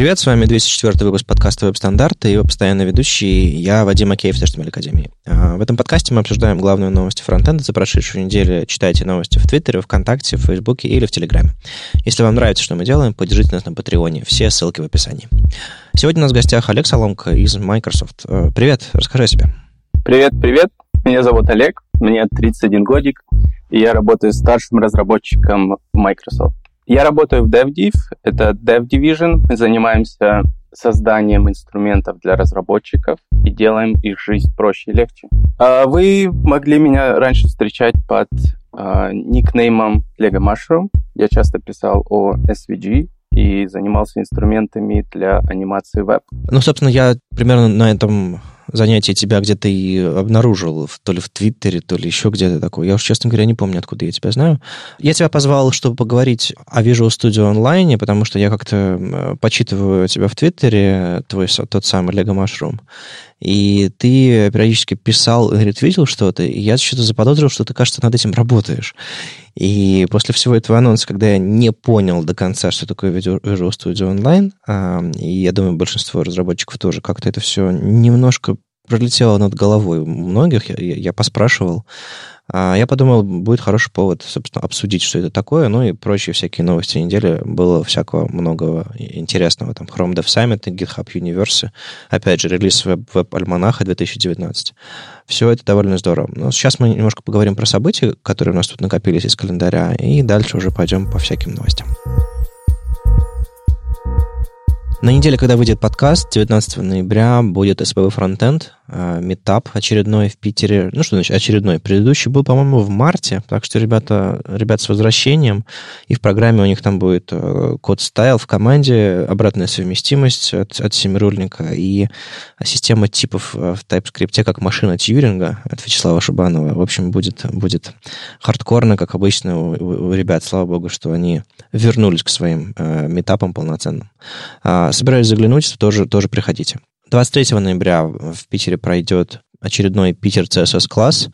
Привет, с вами 204 выпуск подкаста «Веб-стандарты» и его постоянный ведущий, я Вадим Акеев с Академии. А, в этом подкасте мы обсуждаем главные новости фронтенда за прошедшую неделю. Читайте новости в Твиттере, ВКонтакте, в Фейсбуке или в Телеграме. Если вам нравится, что мы делаем, поддержите нас на Патреоне. Все ссылки в описании. Сегодня у нас в гостях Олег Соломко из Microsoft. А, привет, расскажи о себе. Привет, привет. Меня зовут Олег, мне 31 годик, и я работаю старшим разработчиком Microsoft. Я работаю в DevDiv, это Dev Division. Мы занимаемся созданием инструментов для разработчиков и делаем их жизнь проще и легче. А вы могли меня раньше встречать под а, никнеймом Lego Mushroom. Я часто писал о SVG, и занимался инструментами для анимации веб. Ну, собственно, я примерно на этом занятие тебя где-то и обнаружил, то ли в Твиттере, то ли еще где-то такое. Я уж, честно говоря, не помню, откуда я тебя знаю. Я тебя позвал, чтобы поговорить о Visual Studio Online, потому что я как-то почитываю тебя в Твиттере, твой тот самый Lego Mushroom, и ты периодически писал ретвитил что-то, и я что-то заподозрил, что ты, кажется, над этим работаешь. И после всего этого анонса, когда я не понял до конца, что такое Visual Studio Online, и я думаю, большинство разработчиков тоже как-то это все немножко пролетело над головой у многих, я, я поспрашивал, я подумал, будет хороший повод, собственно, обсудить, что это такое, ну и прочие всякие новости недели. Было всякого много интересного. Там Chrome Dev Summit GitHub Universe. Опять же, релиз веб-альманаха 2019. Все это довольно здорово. Но сейчас мы немножко поговорим про события, которые у нас тут накопились из календаря, и дальше уже пойдем по всяким новостям. На неделе, когда выйдет подкаст, 19 ноября будет SPV Frontend, метап очередной в Питере. Ну, что значит очередной? Предыдущий был, по-моему, в марте, так что ребята, ребят с возвращением, и в программе у них там будет э, код стайл в команде, обратная совместимость от, от семирульника и система типов э, в TypeScript, как машина Тьюринга от Вячеслава Шубанова. В общем, будет, будет хардкорно, как обычно у, у ребят. Слава богу, что они вернулись к своим э, метапам полноценным. А, собираюсь заглянуть, тоже, тоже приходите. 23 ноября в Питере пройдет очередной Питер CSS класс.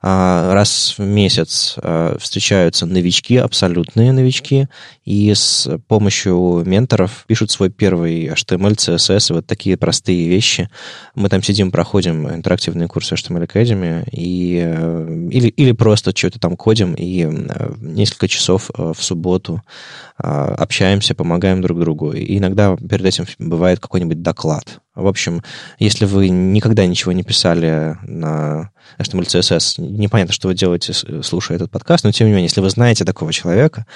А, раз в месяц а, встречаются новички, абсолютные новички, и с помощью менторов пишут свой первый HTML, CSS, вот такие простые вещи. Мы там сидим, проходим интерактивные курсы HTML Academy, и, э, или, или просто что-то там кодим, и э, несколько часов э, в субботу общаемся, помогаем друг другу. И иногда перед этим бывает какой-нибудь доклад. В общем, если вы никогда ничего не писали на HTML, CSS, непонятно, что вы делаете, слушая этот подкаст, но тем не менее, если вы знаете такого человека,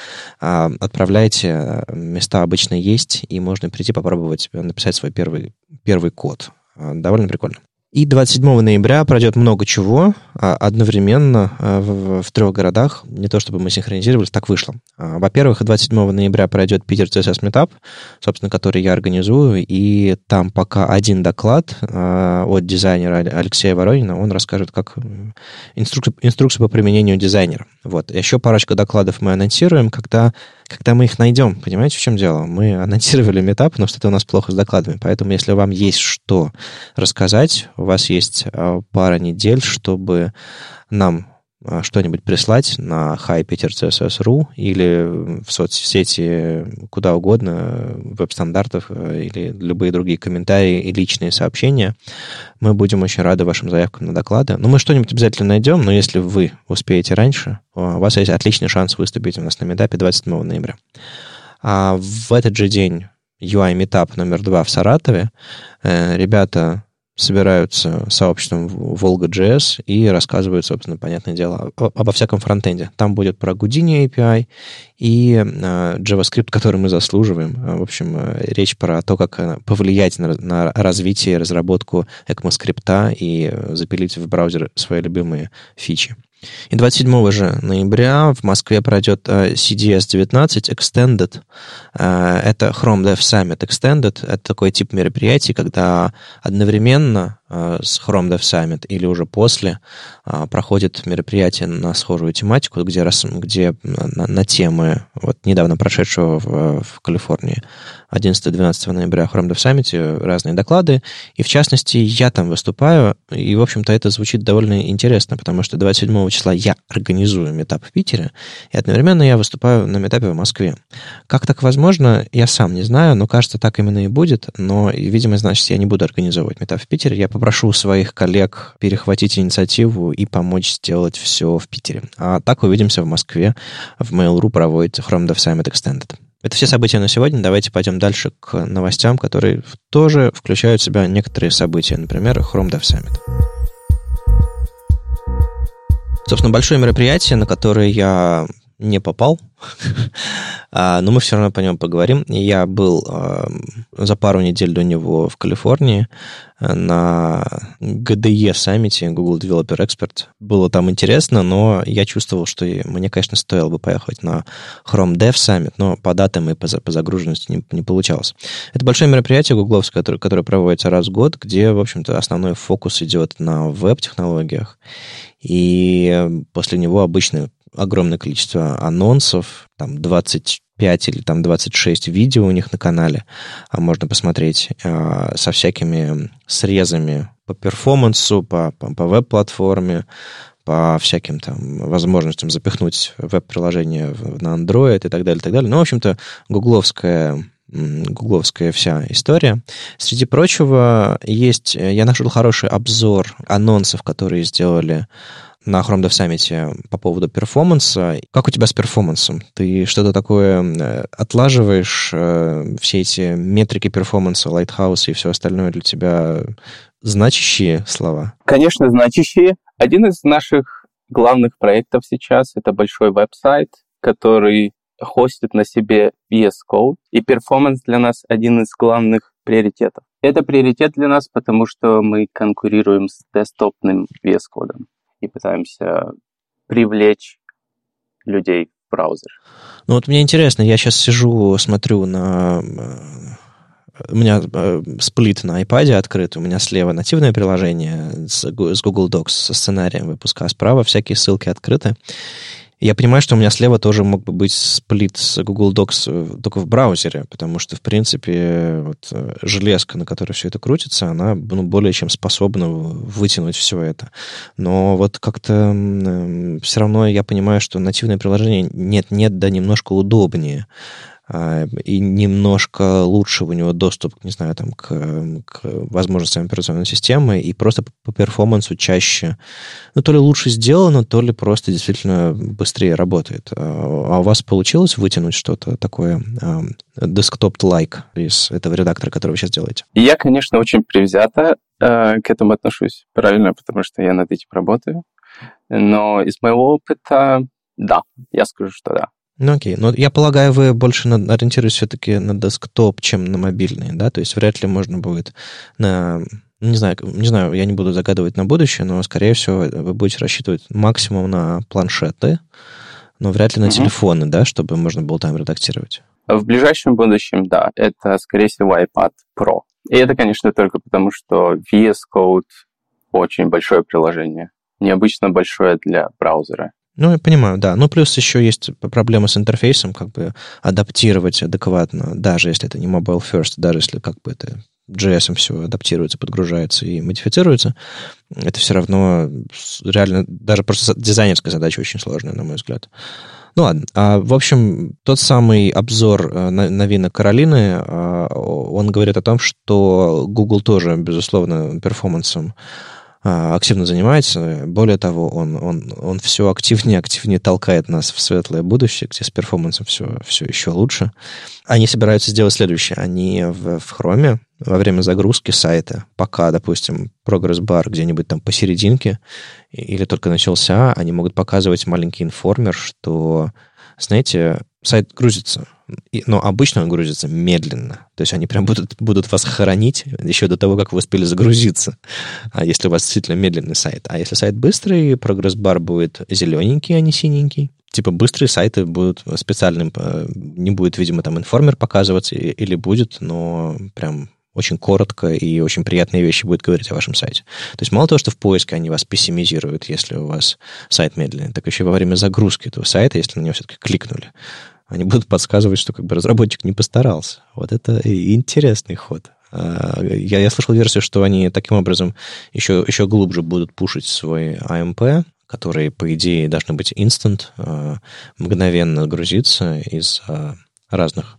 а, отправляйте, места обычно есть, и можно прийти попробовать написать свой первый, первый код. Довольно прикольно. И 27 ноября пройдет много чего а, одновременно а, в, трех городах. Не то чтобы мы синхронизировались, так вышло. А, во-первых, 27 ноября пройдет Питер CSS Meetup, собственно, который я организую, и там пока один доклад от дизайнера Алексея Воронина. Он расскажет, как инструкцию, инструкцию по применению дизайнера. Вот. Еще парочка докладов мы анонсируем, когда когда мы их найдем, понимаете, в чем дело? Мы анонсировали метап, но что-то у нас плохо с докладами. Поэтому, если вам есть что рассказать, у вас есть а, пара недель, чтобы нам что-нибудь прислать на hipetercss.ru или в соцсети куда угодно, веб-стандартов э, или любые другие комментарии и личные сообщения. Мы будем очень рады вашим заявкам на доклады. Ну, мы что-нибудь обязательно найдем, но если вы успеете раньше, у вас есть отличный шанс выступить у нас на метапе 27 ноября. А в этот же день UI Meetup номер два в Саратове. Э, ребята собираются сообществом Volga.js и рассказывают, собственно, понятное дело, обо всяком фронтенде. Там будет про Houdini API и э, JavaScript, который мы заслуживаем. В общем, э, речь про то, как э, повлиять на, на развитие и разработку ECMAScript и запилить в браузер свои любимые фичи. И 27 же ноября в Москве пройдет э, CDS 19 Extended. Э, это Chrome Dev Summit Extended. Это такой тип мероприятий, когда одновременно э, с Chrome Dev Summit или уже после проходит мероприятие на схожую тематику, где, где на, на темы вот недавно прошедшего в, в Калифорнии. 11-12 ноября Chrome Dev Summit разные доклады, и в частности я там выступаю, и, в общем-то, это звучит довольно интересно, потому что 27 числа я организую метап в Питере, и одновременно я выступаю на метапе в Москве. Как так возможно, я сам не знаю, но кажется, так именно и будет, но, видимо, значит, я не буду организовывать метап в Питере, я попрошу своих коллег перехватить инициативу и помочь сделать все в Питере. А так увидимся в Москве, в Mail.ru проводится Chrome Dev Summit Extended. Это все события на сегодня. Давайте пойдем дальше к новостям, которые тоже включают в себя некоторые события. Например, Chrome Dev Summit. Собственно, большое мероприятие, на которое я не попал, а, но мы все равно по нему поговорим. Я был а, за пару недель до него в Калифорнии а, на GDE саммите Google Developer Expert. Было там интересно, но я чувствовал, что мне, конечно, стоило бы поехать на Chrome Dev Summit, но по датам и по, по загруженности не, не получалось. Это большое мероприятие гугловское, которое, которое проводится раз в год, где, в общем-то, основной фокус идет на веб-технологиях. И после него обычно огромное количество анонсов, там 25 или там 26 видео у них на канале, а можно посмотреть э, со всякими срезами по перформансу, по, по, по веб-платформе, по всяким там возможностям запихнуть веб-приложение на Android и так далее, и так далее. Ну, в общем-то, гугловская гугловская вся история. Среди прочего, есть, я нашел хороший обзор анонсов, которые сделали на Chrome Dev Summit по поводу перформанса. Как у тебя с перформансом? Ты что-то такое э, отлаживаешь? Э, все эти метрики перформанса, Lighthouse и все остальное для тебя значащие слова? Конечно, значащие. Один из наших главных проектов сейчас — это большой веб-сайт, который хостит на себе VS Code, и перформанс для нас один из главных приоритетов. Это приоритет для нас, потому что мы конкурируем с десктопным VS Code и пытаемся привлечь людей в браузер. Ну вот мне интересно, я сейчас сижу, смотрю на... Э, у меня э, сплит на iPad открыт, у меня слева нативное приложение с Google Docs со сценарием выпуска, а справа всякие ссылки открыты. Я понимаю, что у меня слева тоже мог бы быть сплит с Google Docs э, только в браузере, потому что, в принципе, вот э, железка, на которой все это крутится, она ну, более чем способна вытянуть все это. Но вот как-то э, все равно я понимаю, что нативное приложение нет-нет, да немножко удобнее. А, и немножко лучше у него доступ, не знаю, там, к, к возможностям операционной системы, и просто по перформансу чаще, ну, то ли лучше сделано, то ли просто действительно быстрее работает. А, а у вас получилось вытянуть что-то такое десктоп-like из этого редактора, который вы сейчас делаете? Я, конечно, очень привзято к этому отношусь, правильно, потому что я над этим работаю. Но из моего опыта, да, я скажу, что да. Ну окей, но я полагаю, вы больше на, ориентируетесь все-таки на десктоп, чем на мобильный, да? То есть вряд ли можно будет на... Не знаю, не знаю, я не буду загадывать на будущее, но, скорее всего, вы будете рассчитывать максимум на планшеты, но вряд ли на угу. телефоны, да, чтобы можно было там редактировать. В ближайшем будущем, да, это, скорее всего, iPad Pro. И это, конечно, только потому, что VS Code очень большое приложение. Необычно большое для браузера. Ну, я понимаю, да. Ну, плюс еще есть проблема с интерфейсом, как бы адаптировать адекватно, даже если это не mobile first, даже если как бы это JS все адаптируется, подгружается и модифицируется, это все равно реально даже просто дизайнерская задача очень сложная, на мой взгляд. Ну ладно. А, в общем, тот самый обзор э, новинок Каролины, а, он говорит о том, что Google тоже, безусловно, перформансом активно занимается. Более того, он, он, он все активнее активнее толкает нас в светлое будущее, где с перформансом все, все еще лучше. Они собираются сделать следующее. Они в, в Chrome во время загрузки сайта, пока, допустим, прогресс-бар где-нибудь там посерединке или только начался, они могут показывать маленький информер, что, знаете, сайт грузится, но обычно он грузится медленно. То есть они прям будут, будут вас хоронить еще до того, как вы успели загрузиться. А если у вас действительно медленный сайт. А если сайт быстрый, прогресс-бар будет зелененький, а не синенький. Типа быстрые сайты будут специальным, э, не будет, видимо, там информер показываться или будет, но прям очень коротко и очень приятные вещи будет говорить о вашем сайте. То есть мало того, что в поиске они вас пессимизируют, если у вас сайт медленный, так еще во время загрузки этого сайта, если на него все-таки кликнули, они будут подсказывать, что как бы разработчик не постарался. Вот это интересный ход. А, я, я слышал версию, что они таким образом еще, еще глубже будут пушить свой AMP, которые, по идее, должны быть instant, а, мгновенно грузиться из разных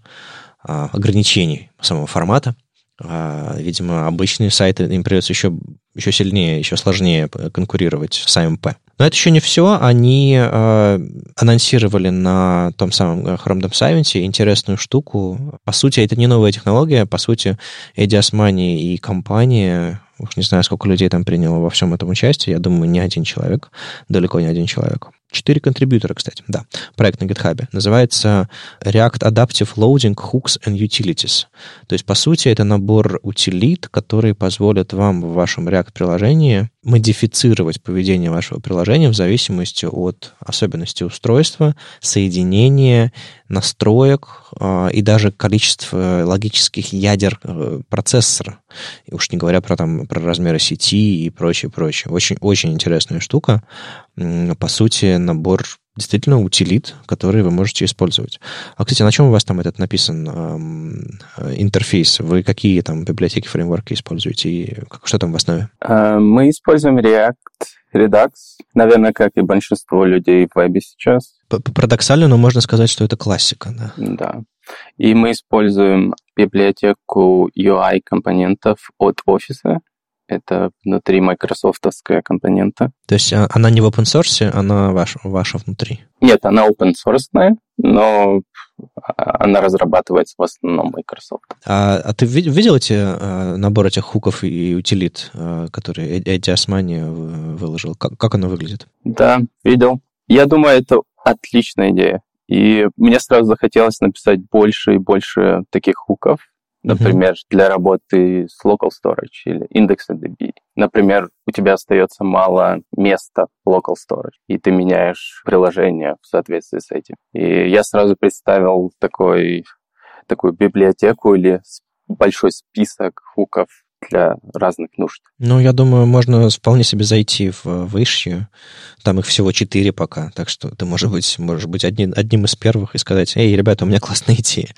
ограничений самого формата. Видимо, обычные сайты им придется еще, еще сильнее, еще сложнее конкурировать с AMP. Но это еще не все. Они э, анонсировали на том самом э, Chrome Dom Science интересную штуку. По сути, это не новая технология. По сути, Эдди Османи и компания, уж не знаю, сколько людей там приняло во всем этом участие, я думаю, не один человек, далеко не один человек. Четыре контрибьютора, кстати, да. Проект на GitHub. Называется React Adaptive Loading Hooks and Utilities. То есть, по сути, это набор утилит, которые позволят вам в вашем React-приложении модифицировать поведение вашего приложения в зависимости от особенностей устройства, соединения, настроек э, и даже количества логических ядер э, процессора. И уж не говоря про, там, про размеры сети и прочее, прочее. Очень, очень интересная штука. По сути, набор действительно утилит, которые вы можете использовать. А, кстати, на чем у вас там этот написан эм, интерфейс? Вы какие там библиотеки, фреймворки используете? И что там в основе? Э, мы используем React, Redux, наверное, как и большинство людей в вебе сейчас. Парадоксально, но можно сказать, что это классика, да. Да. И мы используем библиотеку UI-компонентов от офиса, это внутри майкрософтовская компонента. То есть а, она не в open source, она ваша, ваша внутри? Нет, она open source, но она разрабатывается в основном Microsoft. А, а ты видел эти а, набор этих хуков и утилит, а, которые Эдди Османи выложил? Как, как оно выглядит? Да, видел. Я думаю, это отличная идея. И мне сразу захотелось написать больше и больше таких хуков, Например, mm-hmm. для работы с local storage или IndexedDB. Например, у тебя остается мало места в local storage, и ты меняешь приложение в соответствии с этим. И я сразу представил такой, такую библиотеку или большой список хуков для разных нужд. Ну, я думаю, можно вполне себе зайти в вышью. Там их всего четыре пока, так что ты, может быть, можешь быть одним, одним из первых и сказать, эй, ребята, у меня классная идея.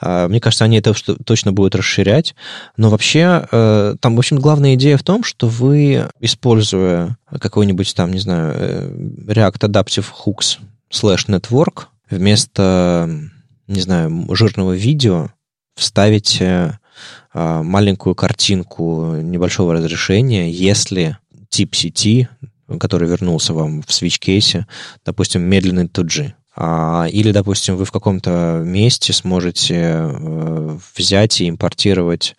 А, мне кажется, они это точно будут расширять. Но вообще, э, там, в общем, главная идея в том, что вы, используя какой-нибудь там, не знаю, э, React Adaptive Hooks slash Network, вместо, не знаю, жирного видео вставите а, маленькую картинку небольшого разрешения, если тип сети, который вернулся вам в свич-кейсе, допустим, медленный 2G. А, или, допустим, вы в каком-то месте сможете э, взять и импортировать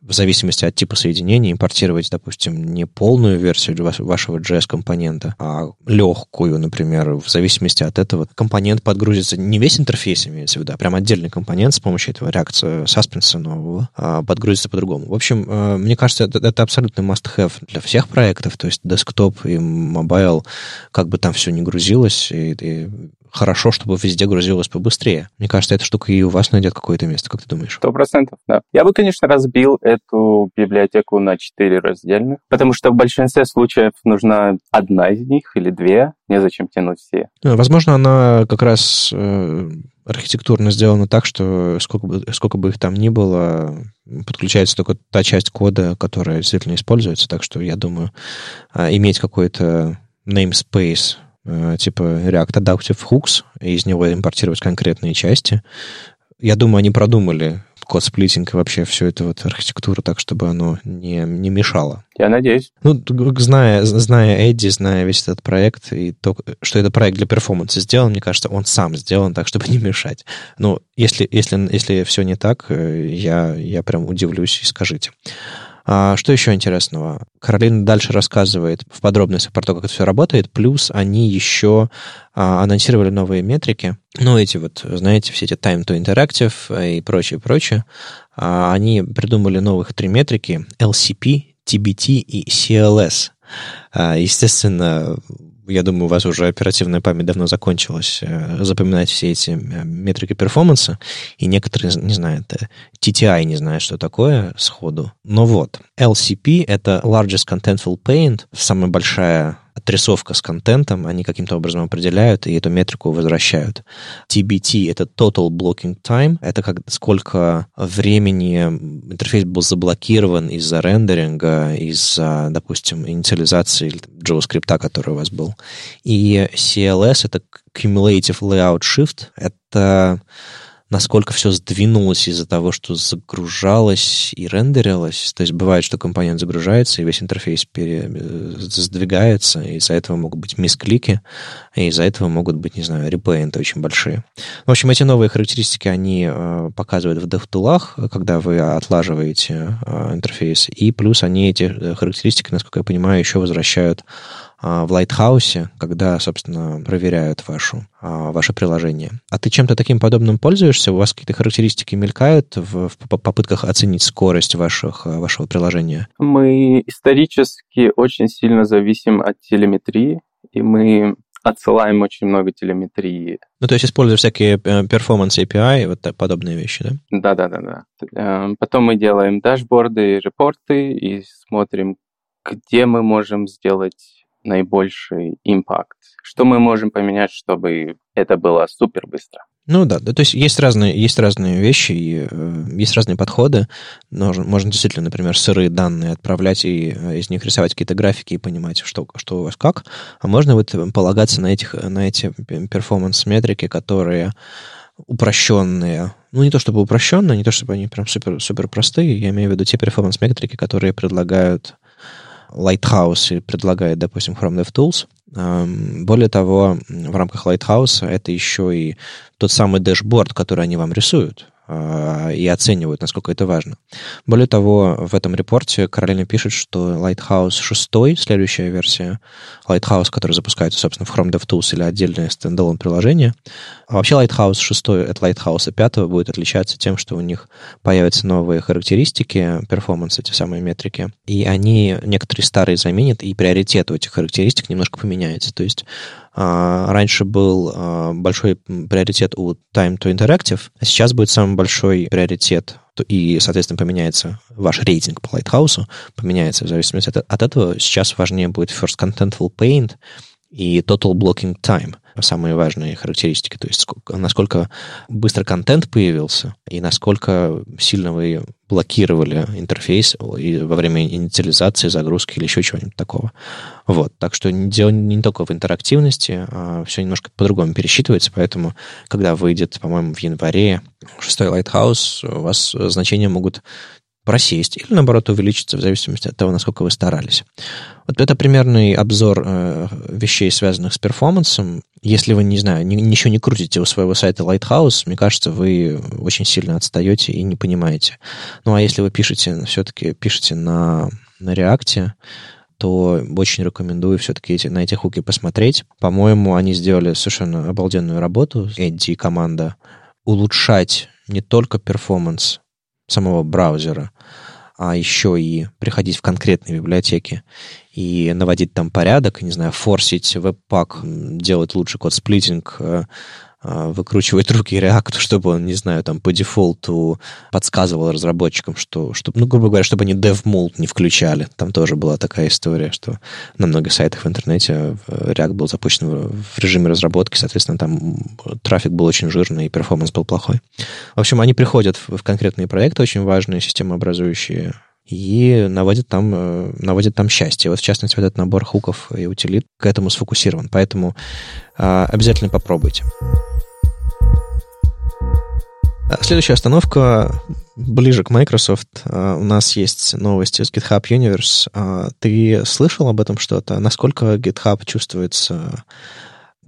в зависимости от типа соединения импортировать, допустим, не полную версию вашего JS-компонента, а легкую, например, в зависимости от этого компонент подгрузится, не весь интерфейс имеется в виду, а прям отдельный компонент с помощью этого React Suspense а нового а подгрузится по-другому. В общем, э, мне кажется, это, это абсолютный must-have для всех проектов, то есть десктоп и mobile, как бы там все не грузилось, и, и хорошо, чтобы везде грузилось побыстрее. Мне кажется, эта штука и у вас найдет какое-то место, как ты думаешь? Сто процентов, да. Я бы, конечно, разбил эту библиотеку на четыре раздельных, потому что в большинстве случаев нужна одна из них или две, незачем тянуть все. Ну, возможно, она как раз э, архитектурно сделана так, что сколько бы, сколько бы их там ни было, подключается только та часть кода, которая действительно используется, так что я думаю, э, иметь какой-то namespace типа React Adaptive Hooks, и из него импортировать конкретные части. Я думаю, они продумали код сплитинг и вообще всю эту вот архитектуру так, чтобы оно не, не мешало. Я надеюсь. Ну, зная, зная Эдди, зная весь этот проект, и то, что это проект для перформанса сделан, мне кажется, он сам сделан так, чтобы не мешать. Но если, если, если все не так, э, я, я прям удивлюсь и скажите. А, что еще интересного? Каролина дальше рассказывает в подробностях про то, как это все работает, плюс они еще а, анонсировали новые метрики. Ну, эти вот, знаете, все эти time to interactive и прочее, прочее. А, они придумали новых три метрики LCP, TBT и CLS. Естественно, я думаю, у вас уже оперативная память давно закончилась, э, запоминать все эти э, метрики перформанса, и некоторые не знают, TTI не знают, что такое сходу. Но вот, LCP — это Largest Contentful Paint, самая большая отрисовка с контентом, они каким-то образом определяют и эту метрику возвращают. TBT — это Total Blocking Time, это как сколько времени интерфейс был заблокирован из-за рендеринга, из-за, допустим, инициализации JavaScript, который у вас был. И CLS — это Cumulative Layout Shift, это насколько все сдвинулось из-за того, что загружалось и рендерилось. То есть бывает, что компонент загружается, и весь интерфейс пере... сдвигается, и из-за этого могут быть мисклики, и из-за этого могут быть, не знаю, репейнты очень большие. В общем, эти новые характеристики, они э, показывают в DevTool'ах, когда вы отлаживаете э, интерфейс, и плюс они эти э, характеристики, насколько я понимаю, еще возвращают в Lighthouse, когда, собственно, проверяют вашу, а, ваше приложение. А ты чем-то таким подобным пользуешься? У вас какие-то характеристики мелькают в, в попытках оценить скорость ваших, а, вашего приложения? Мы исторически очень сильно зависим от телеметрии, и мы отсылаем очень много телеметрии. Ну, то есть используя всякие э, performance API, вот подобные вещи, да? Да-да-да. Эм, потом мы делаем дашборды и репорты и смотрим, где мы можем сделать наибольший импакт? Что мы можем поменять, чтобы это было супер быстро? Ну да, да, то есть есть разные, есть разные вещи, и, э, есть разные подходы. Можно, можно действительно, например, сырые данные отправлять и э, из них рисовать какие-то графики и понимать, что, что у вас как. А можно вот полагаться на, этих, на эти перформанс-метрики, которые упрощенные. Ну, не то чтобы упрощенные, не то чтобы они прям супер, супер простые. Я имею в виду те перформанс-метрики, которые предлагают Lighthouse предлагает, допустим, Chrome DevTools. Эм, более того, в рамках Lighthouse это еще и тот самый dashboard, который они вам рисуют. А, и оценивают, насколько это важно. Более того, в этом report е Каролина пишет, что Lighthouse 6, следующая версия Lighthouse, который запускается, собственно, в Chrome DevTools или отдельное standalone приложение, а вообще Lighthouse 6 от Lighthouse 5 будет отличаться тем, что у них появятся новые характеристики, перформанс, эти самые метрики, и они некоторые старые заменят, и приоритет у этих характеристик немножко поменяется. То есть раньше был а, большой приоритет у Time to Interactive, а сейчас будет самый большой приоритет и, соответственно, поменяется ваш рейтинг по Lighthouse, поменяется в зависимости от, от этого. Сейчас важнее будет First Contentful Paint и Total Blocking Time — самые важные характеристики, то есть сколько, насколько быстро контент появился и насколько сильно вы блокировали интерфейс во время инициализации, загрузки или еще чего-нибудь такого. Вот. Так что дело не только в интерактивности, а все немножко по-другому пересчитывается, поэтому, когда выйдет, по-моему, в январе шестой Lighthouse, у вас значения могут просесть или, наоборот, увеличиться в зависимости от того, насколько вы старались. Вот это примерный обзор э, вещей, связанных с перформансом. Если вы, не знаю, ни, ничего не крутите у своего сайта Lighthouse, мне кажется, вы очень сильно отстаете и не понимаете. Ну, а если вы пишете, все-таки пишете на, на React, то очень рекомендую все-таки эти, на эти хуки посмотреть. По-моему, они сделали совершенно обалденную работу, Эдди и команда, улучшать не только перформанс самого браузера, а еще и приходить в конкретные библиотеки и наводить там порядок, не знаю, форсить webpack, делать лучше code splitting, э, выкручивать руки React, чтобы он, не знаю, там по дефолту подсказывал разработчикам, что, чтобы, ну, грубо говоря, чтобы они DevMold не включали. Там тоже была такая история, что на многих сайтах в интернете React был запущен в режиме разработки, соответственно, там трафик был очень жирный и перформанс был плохой. В общем, они приходят в конкретные проекты, очень важные, системообразующие, и наводят там, э, наводят там счастье. Вот, в частности, вот этот набор хуков и утилит к этому сфокусирован. Поэтому а, обязательно попробуйте. А, следующая остановка ближе к Microsoft. А, у нас есть новости с GitHub Universe. Ты слышал об этом что-то? Насколько GitHub чувствуется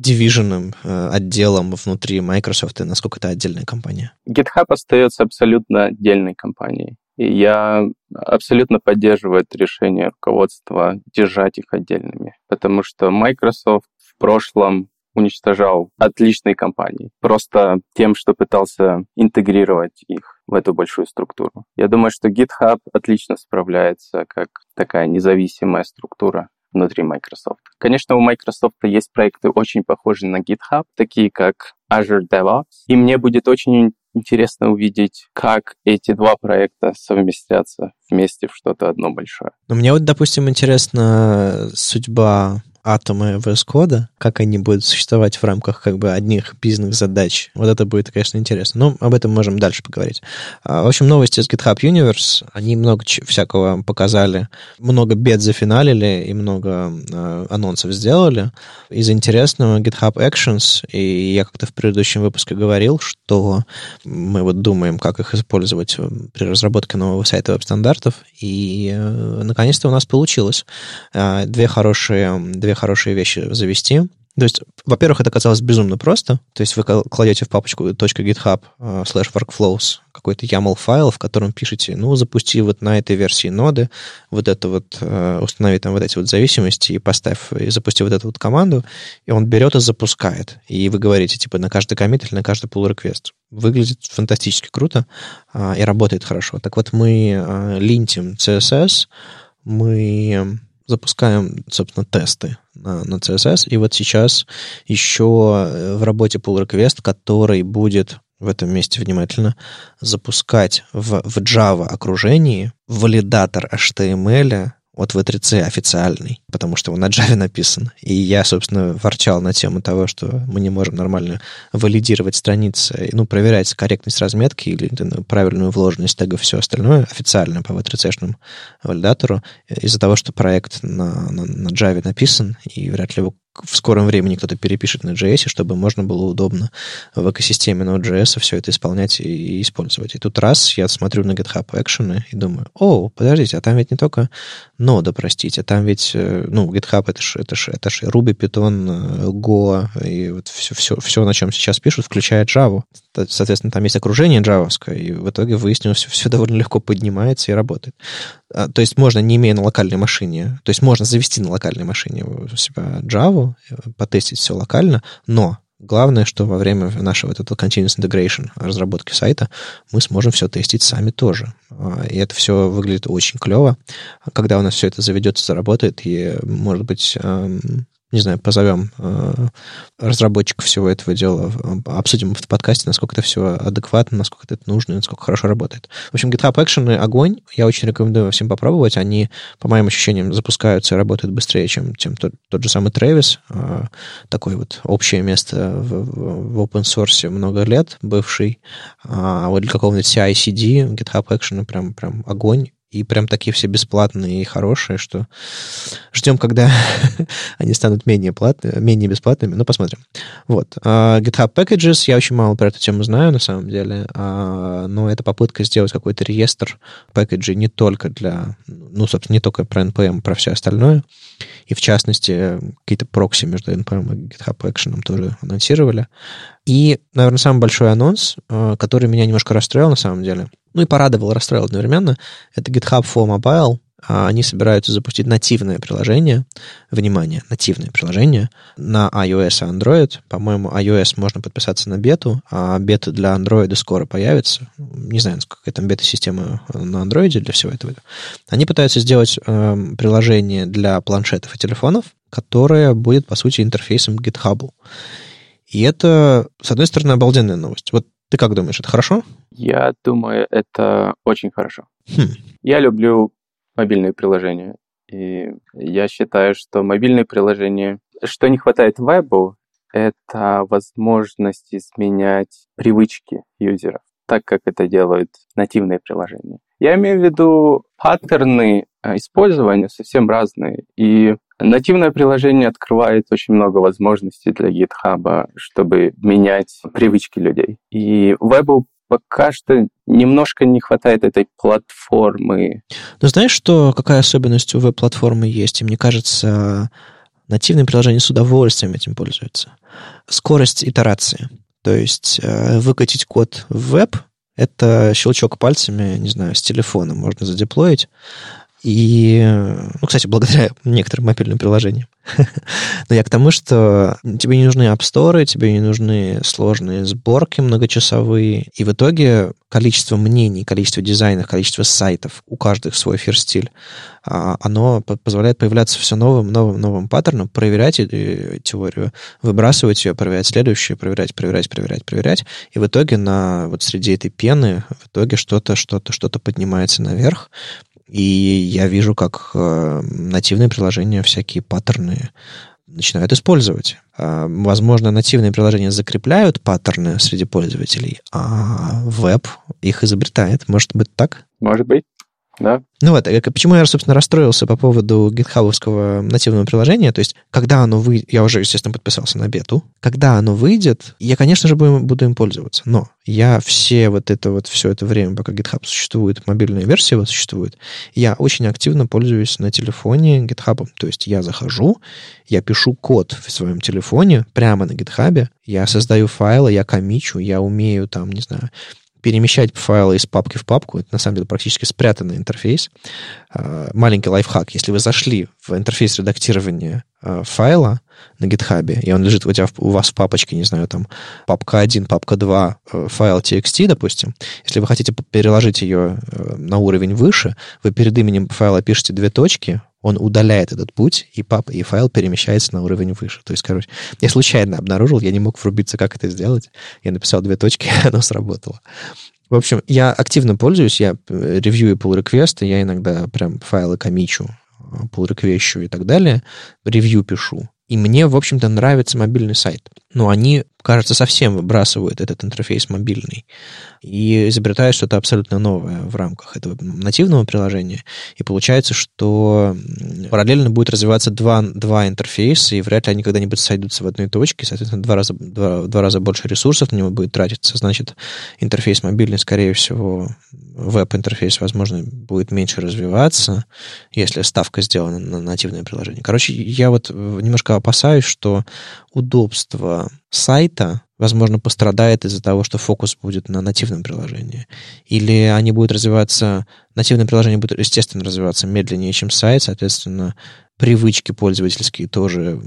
дивиженом, э, отделом внутри Microsoft, и насколько это отдельная компания? GitHub остается абсолютно отдельной компанией. И я абсолютно поддерживаю это решение руководства держать их отдельными, потому что Microsoft в прошлом уничтожал отличные компании, просто тем, что пытался интегрировать их в эту большую структуру. Я думаю, что GitHub отлично справляется как такая независимая структура внутри Microsoft. Конечно, у Microsoft есть проекты очень похожие на GitHub, такие как Azure DevOps, и мне будет очень интересно увидеть, как эти два проекта совместятся вместе в что-то одно большое. Но мне вот, допустим, интересна судьба атомы VS Code, как они будут существовать в рамках как бы одних бизнес-задач. Вот это будет, конечно, интересно. Но об этом можем дальше поговорить. А, в общем, новости с GitHub Universe, они много всякого показали, много бед зафиналили и много э, анонсов сделали. Из интересного GitHub Actions, и я как-то в предыдущем выпуске говорил, что мы вот думаем, как их использовать при разработке нового сайта веб-стандартов, и э, наконец-то у нас получилось. Э, две хорошие, две хорошие вещи завести. То есть, во-первых, это казалось безумно просто. То есть вы кладете в папочку .github э, slash workflows какой-то YAML файл, в котором пишете, ну, запусти вот на этой версии ноды, вот это вот, э, установи там вот эти вот зависимости и поставь, и запусти вот эту вот команду, и он берет и запускает. И вы говорите, типа, на каждый комит или на каждый pull request. Выглядит фантастически круто а, и работает хорошо. Так вот, мы а, линтим CSS, мы запускаем, собственно, тесты на, на CSS. И вот сейчас еще э, в работе pull request, который будет в этом месте внимательно запускать в, в Java окружении валидатор HTML от V3C официальный, потому что он на Java написан. И я, собственно, ворчал на тему того, что мы не можем нормально валидировать страницы, ну, проверять корректность разметки или правильную вложенность тега, все остальное официально по V3C-шному валидатору из-за того, что проект на, на, на Java написан, и вряд ли его в скором времени кто-то перепишет на JS, чтобы можно было удобно в экосистеме Node.js все это исполнять и использовать. И тут раз я смотрю на GitHub Action и думаю, о, подождите, а там ведь не только нода, простите, а там ведь, э, ну, GitHub это же это ж, это ж Ruby, Python, Go, и вот все, все, все, на чем сейчас пишут, включая Java. Соответственно, там есть окружение джавовское, и в итоге выяснилось, все, все довольно легко поднимается и работает. А, то есть можно, не имея на локальной машине, то есть можно завести на локальной машине у себя Java, э, потестить все локально, но главное, что во время нашего этого continuous integration разработки сайта мы сможем все тестить сами тоже. А, и это все выглядит очень клево. Когда у нас все это заведется, заработает, и, может быть, не знаю, позовем э, разработчиков всего этого дела, обсудим в подкасте, насколько это все адекватно, насколько это нужно, насколько хорошо работает. В общем, GitHub Action огонь. Я очень рекомендую всем попробовать. Они, по моим ощущениям, запускаются и работают быстрее, чем, чем тот, тот же самый Travis. Э, такое вот общее место в, в open source много лет, бывший. А вот для какого-нибудь CI-CD GitHub Action прям, прям огонь и прям такие все бесплатные и хорошие, что ждем, когда они станут менее, платными, менее бесплатными, но посмотрим. Вот. Uh, GitHub Packages, я очень мало про эту тему знаю, на самом деле, uh, но это попытка сделать какой-то реестр пэкэджей не только для, ну, собственно, не только про NPM, про все остальное, и в частности, какие-то прокси между NPM и GitHub Action тоже анонсировали. И, наверное, самый большой анонс, uh, который меня немножко расстроил на самом деле — ну и порадовал, расстроил одновременно. Это GitHub for Mobile. А, они собираются запустить нативное приложение. Внимание, нативное приложение на iOS и Android. По-моему, iOS можно подписаться на бету, а бета для Android скоро появится. Не знаю, какая там бета-система на Android для всего этого. Они пытаются сделать э, приложение для планшетов и телефонов, которое будет, по сути, интерфейсом к GitHub. И это, с одной стороны, обалденная новость. Вот ты как думаешь, это хорошо? Я думаю, это очень хорошо. Хм. Я люблю мобильные приложения. И я считаю, что мобильные приложения... Что не хватает вебу, это возможность изменять привычки юзеров, так как это делают нативные приложения. Я имею в виду паттерны использования совсем разные. И Нативное приложение открывает очень много возможностей для GitHub, чтобы менять привычки людей. И вебу пока что немножко не хватает этой платформы. Ну, знаешь, что, какая особенность у веб-платформы есть? И мне кажется, нативные приложения с удовольствием этим пользуются. Скорость итерации. То есть э, выкатить код в веб — это щелчок пальцами, не знаю, с телефона можно задеплоить, и, ну, кстати, благодаря некоторым мобильным приложениям. Но я к тому, что тебе не нужны Store, тебе не нужны сложные сборки многочасовые. И в итоге количество мнений, количество дизайнов, количество сайтов, у каждых свой фирстиль, а, оно позволяет появляться все новым, новым, новым паттерном, проверять теорию, выбрасывать ее, проверять следующее, проверять, проверять, проверять, проверять. И в итоге на, вот среди этой пены в итоге что-то, что-то, что-то поднимается наверх, и я вижу, как э, нативные приложения всякие паттерны начинают использовать. А, возможно, нативные приложения закрепляют паттерны среди пользователей, а веб их изобретает. Может быть так? Может быть да. Ну вот, почему я, собственно, расстроился по поводу гитхабовского нативного приложения, то есть, когда оно выйдет, я уже, естественно, подписался на бету, когда оно выйдет, я, конечно же, буду им пользоваться, но я все вот это вот, все это время, пока GitHub существует, мобильная версия его существует, я очень активно пользуюсь на телефоне GitHub, то есть я захожу, я пишу код в своем телефоне прямо на GitHub, я создаю файлы, я комичу, я умею там, не знаю, перемещать файлы из папки в папку. Это, на самом деле, практически спрятанный интерфейс. А, маленький лайфхак. Если вы зашли в интерфейс редактирования а, файла на GitHub, и он лежит у, тебя, у вас в папочке, не знаю, там, папка 1, папка 2, э, файл txt, допустим, если вы хотите переложить ее э, на уровень выше, вы перед именем файла пишете две точки, он удаляет этот путь, и, пап, и файл перемещается на уровень выше. То есть, короче, я случайно обнаружил, я не мог врубиться, как это сделать. Я написал две точки, и оно сработало. В общем, я активно пользуюсь, я э, ревью и pull реквесты я иногда прям файлы комичу, pull реквещу и так далее, ревью пишу. И мне, в общем-то, нравится мобильный сайт. Но они, кажется, совсем выбрасывают этот интерфейс мобильный и изобретают что-то абсолютно новое в рамках этого нативного приложения. И получается, что параллельно будет развиваться два, два интерфейса, и вряд ли они когда-нибудь сойдутся в одной точке. Соответственно, два раза, два, два раза больше ресурсов на него будет тратиться. Значит, интерфейс мобильный, скорее всего, веб-интерфейс, возможно, будет меньше развиваться, если ставка сделана на нативное приложение. Короче, я вот немножко опасаюсь, что удобство сайта, возможно, пострадает из-за того, что фокус будет на нативном приложении. Или они будут развиваться, нативное приложение будет, естественно, развиваться медленнее, чем сайт, соответственно, привычки пользовательские тоже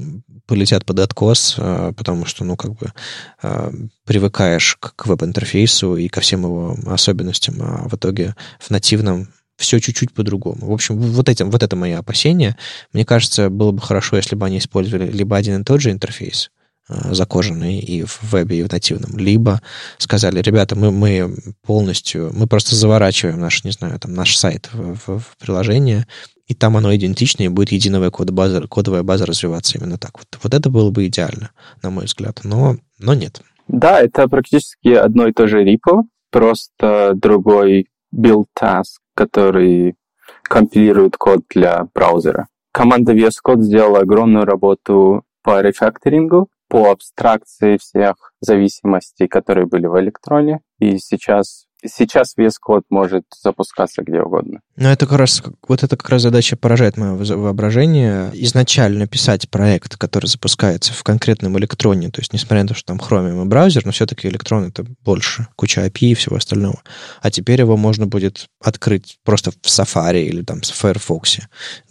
полетят под откос, а, потому что, ну, как бы а, привыкаешь к веб-интерфейсу и ко всем его особенностям, а в итоге в нативном все чуть-чуть по-другому. В общем, вот, этим, вот это мои опасения. Мне кажется, было бы хорошо, если бы они использовали либо один и тот же интерфейс, закоженный и в вебе, и в нативном, либо сказали, ребята, мы, мы полностью, мы просто заворачиваем наш, не знаю, там, наш сайт в, в, в приложение, и там оно идентично, и будет единовая кодовая кодовая база развиваться именно так. Вот, вот это было бы идеально, на мой взгляд, но, но нет. Да, это практически одно и то же репо, просто другой build task, который компилирует код для браузера. Команда VS Code сделала огромную работу по рефакторингу, по абстракции всех зависимостей, которые были в электроне. И сейчас сейчас VS Code может запускаться где угодно. Но это как раз, вот это как раз задача поражает мое воображение. Изначально писать проект, который запускается в конкретном электроне, то есть несмотря на то, что там Chromium и браузер, но все-таки электрон это больше, куча API и всего остального. А теперь его можно будет открыть просто в Safari или там в Firefox,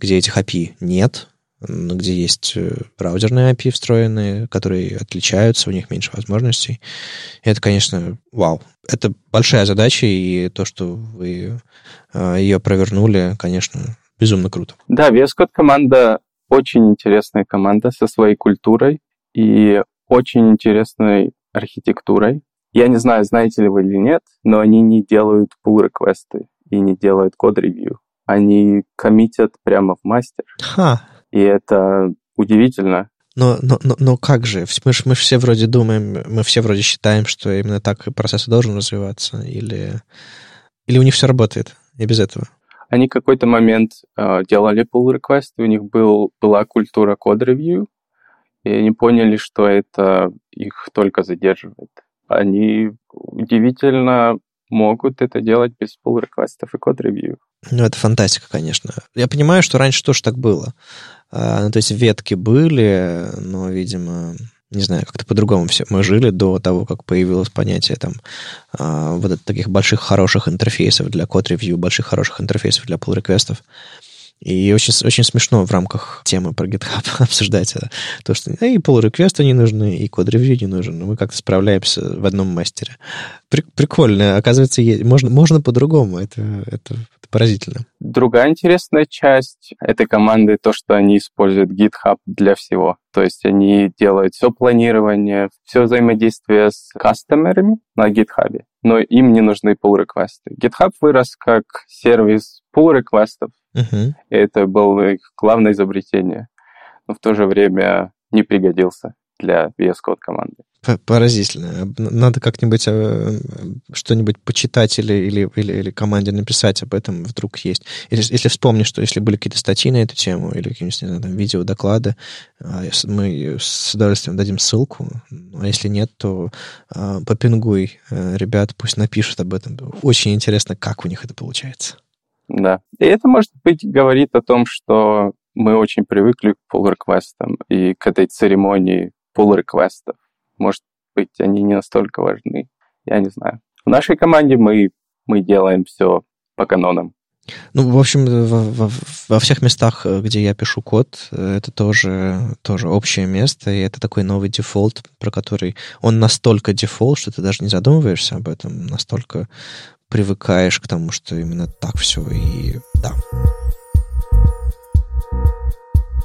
где этих API нет, где есть э, браузерные API встроенные, которые отличаются, у них меньше возможностей. И это, конечно, вау. Это большая задача, и то, что вы э, ее провернули, конечно, безумно круто. Да, VS Code команда очень интересная команда со своей культурой и очень интересной архитектурой. Я не знаю, знаете ли вы или нет, но они не делают pull реквесты и не делают код-ревью. Они коммитят прямо в мастер. Ха. И это удивительно. Но, но, но, но как же? Мы же мы все вроде думаем, мы все вроде считаем, что именно так процесс должен развиваться, или, или у них все работает и без этого? Они какой-то момент э, делали pull request, у них был, была культура код-ревью, и они поняли, что это их только задерживает. Они удивительно могут это делать без pull реквестов и код-ревью. Ну, это фантастика, конечно. Я понимаю, что раньше тоже так было. А, ну, то есть ветки были, но, видимо, не знаю, как-то по-другому все мы жили до того, как появилось понятие там а, вот таких больших хороших интерфейсов для код-ревью, больших хороших интерфейсов для pull-реквестов. И очень, очень смешно в рамках темы про GitHub обсуждать э, то, что и pull реквесты не нужны, и код-ревью не нужен. Но мы как-то справляемся в одном мастере. Прикольно. Оказывается, можно, можно по-другому. Это, это, это поразительно. Другая интересная часть этой команды то, что они используют GitHub для всего. То есть они делают все планирование, все взаимодействие с кастомерами на GitHub, но им не нужны pull реквесты GitHub вырос как сервис pull реквестов Uh-huh. И это было их главное изобретение. Но в то же время не пригодился для VS Code команды. Поразительно. Надо как-нибудь э, что-нибудь почитать или, или, или, или команде написать об этом вдруг есть. Если, если вспомнишь, что если были какие-то статьи на эту тему или какие-нибудь, не знаю, там, видео, доклады, а, мы с удовольствием дадим ссылку. А если нет, то а, попингуй э, ребят, пусть напишут об этом. Очень интересно, как у них это получается. Да. И это, может быть, говорит о том, что мы очень привыкли к pull request ам и к этой церемонии pull request ов может быть, они не настолько важны. Я не знаю. В нашей команде мы, мы делаем все по канонам. Ну, в общем, во, во, во всех местах, где я пишу код, это тоже, тоже общее место, и это такой новый дефолт, про который он настолько дефолт, что ты даже не задумываешься об этом, настолько привыкаешь к тому, что именно так все, и да.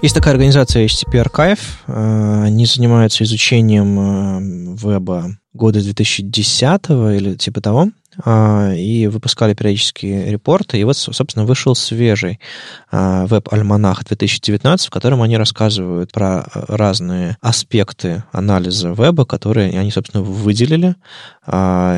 Есть такая организация HTTP Archive. Э, они занимаются изучением э, веба года 2010 или типа того. А, и выпускали периодические репорты. И вот, собственно, вышел свежий а, веб-альманах 2019, в котором они рассказывают про разные аспекты анализа веба, которые они, собственно, выделили. А,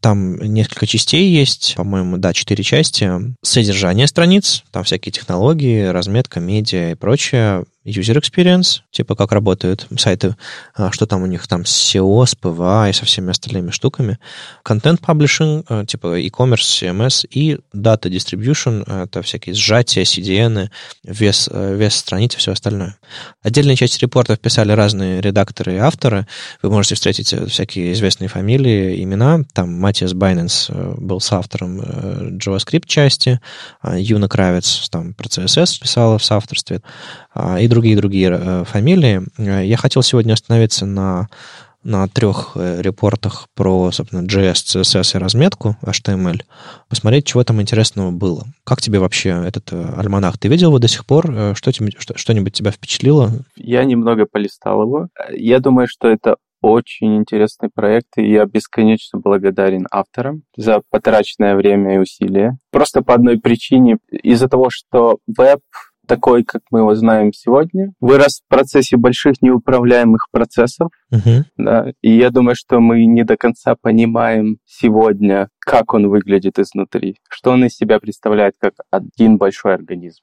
там несколько частей есть, по-моему, да, четыре части. Содержание страниц, там всякие технологии, разметка, медиа и прочее user experience, типа как работают сайты, а, что там у них там с SEO, с PVA и со всеми остальными штуками. Content publishing, а, типа e-commerce, CMS и data distribution, а, это всякие сжатия, CDN, вес, вес страниц и все остальное. Отдельная часть репортов писали разные редакторы и авторы. Вы можете встретить э, всякие известные фамилии, имена. Там Матиас Байненс э, был с автором э, JavaScript части, Юна Кравец там про CSS писала в соавторстве и другие-другие э, фамилии. Э, я хотел сегодня остановиться на, на трех э, репортах про, собственно, JS, CSS и разметку HTML, посмотреть, чего там интересного было. Как тебе вообще этот альманах? Ты видел его до сих пор? Что тебе, что, что-нибудь тебя впечатлило? Я немного полистал его. Я думаю, что это очень интересный проект, и я бесконечно благодарен авторам за потраченное время и усилия. Просто по одной причине. Из-за того, что веб такой, как мы его знаем сегодня, вырос в процессе больших неуправляемых процессов. Uh-huh. Да, и я думаю, что мы не до конца понимаем сегодня, как он выглядит изнутри, что он из себя представляет как один большой организм.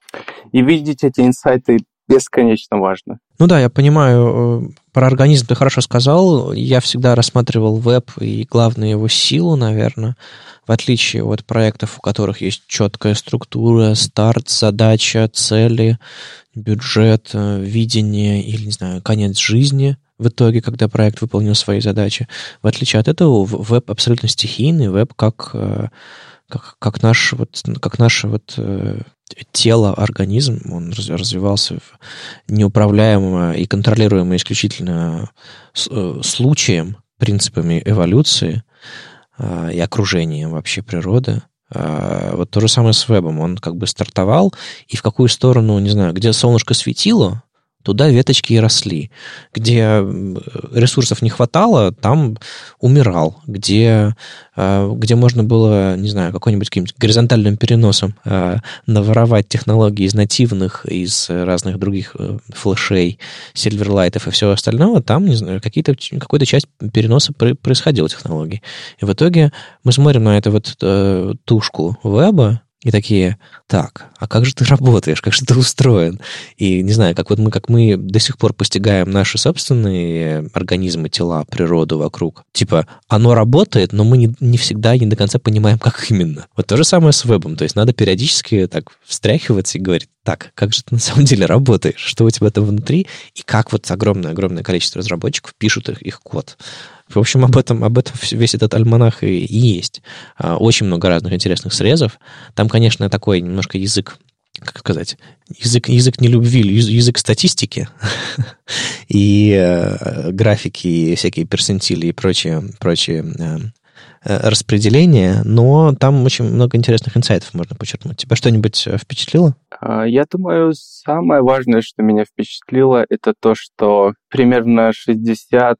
И видеть эти инсайты бесконечно важно. Ну да, я понимаю, э, про организм ты хорошо сказал. Я всегда рассматривал веб и главную его силу, наверное, в отличие от проектов, у которых есть четкая структура, старт, задача, цели, бюджет, э, видение или, не знаю, конец жизни в итоге, когда проект выполнил свои задачи. В отличие от этого, веб абсолютно стихийный, веб как, э, как, как наш, вот, как наш вот, тело, организм, он развивался неуправляемо и контролируемо исключительно э, случаем, принципами эволюции и окружением вообще природы. Вот то же самое с вебом. Он как бы стартовал, и в какую сторону, не знаю, где солнышко светило, туда веточки и росли. Где ресурсов не хватало, там умирал. Где, э, где можно было, не знаю, какой-нибудь каким-нибудь горизонтальным переносом э, наворовать технологии из нативных, из разных других э, флешей, сильверлайтов и всего остального, там, не знаю, какая-то часть переноса происходила технологий. И в итоге мы смотрим на эту вот тушку веба, и такие, так, а как же ты работаешь, как же ты устроен? И не знаю, как вот мы, как мы до сих пор постигаем наши собственные организмы, тела, природу вокруг. Типа, оно работает, но мы не, не всегда не до конца понимаем, как именно. Вот то же самое с вебом. То есть надо периодически так встряхиваться и говорить, так, как же ты на самом деле работаешь? Что у тебя там внутри? И как вот огромное-огромное количество разработчиков пишут их, их код? В общем, об этом, об этом весь этот альманах и, и есть. А, очень много разных интересных срезов. Там, конечно, такой немножко язык как сказать, язык, язык не любви, язык статистики и э, графики, и всякие персентили и прочие, прочие э, Э, распределение, но там очень много интересных инсайтов можно подчеркнуть. Тебя что-нибудь э, впечатлило? А, я думаю, самое важное, что меня впечатлило, это то, что примерно 66%,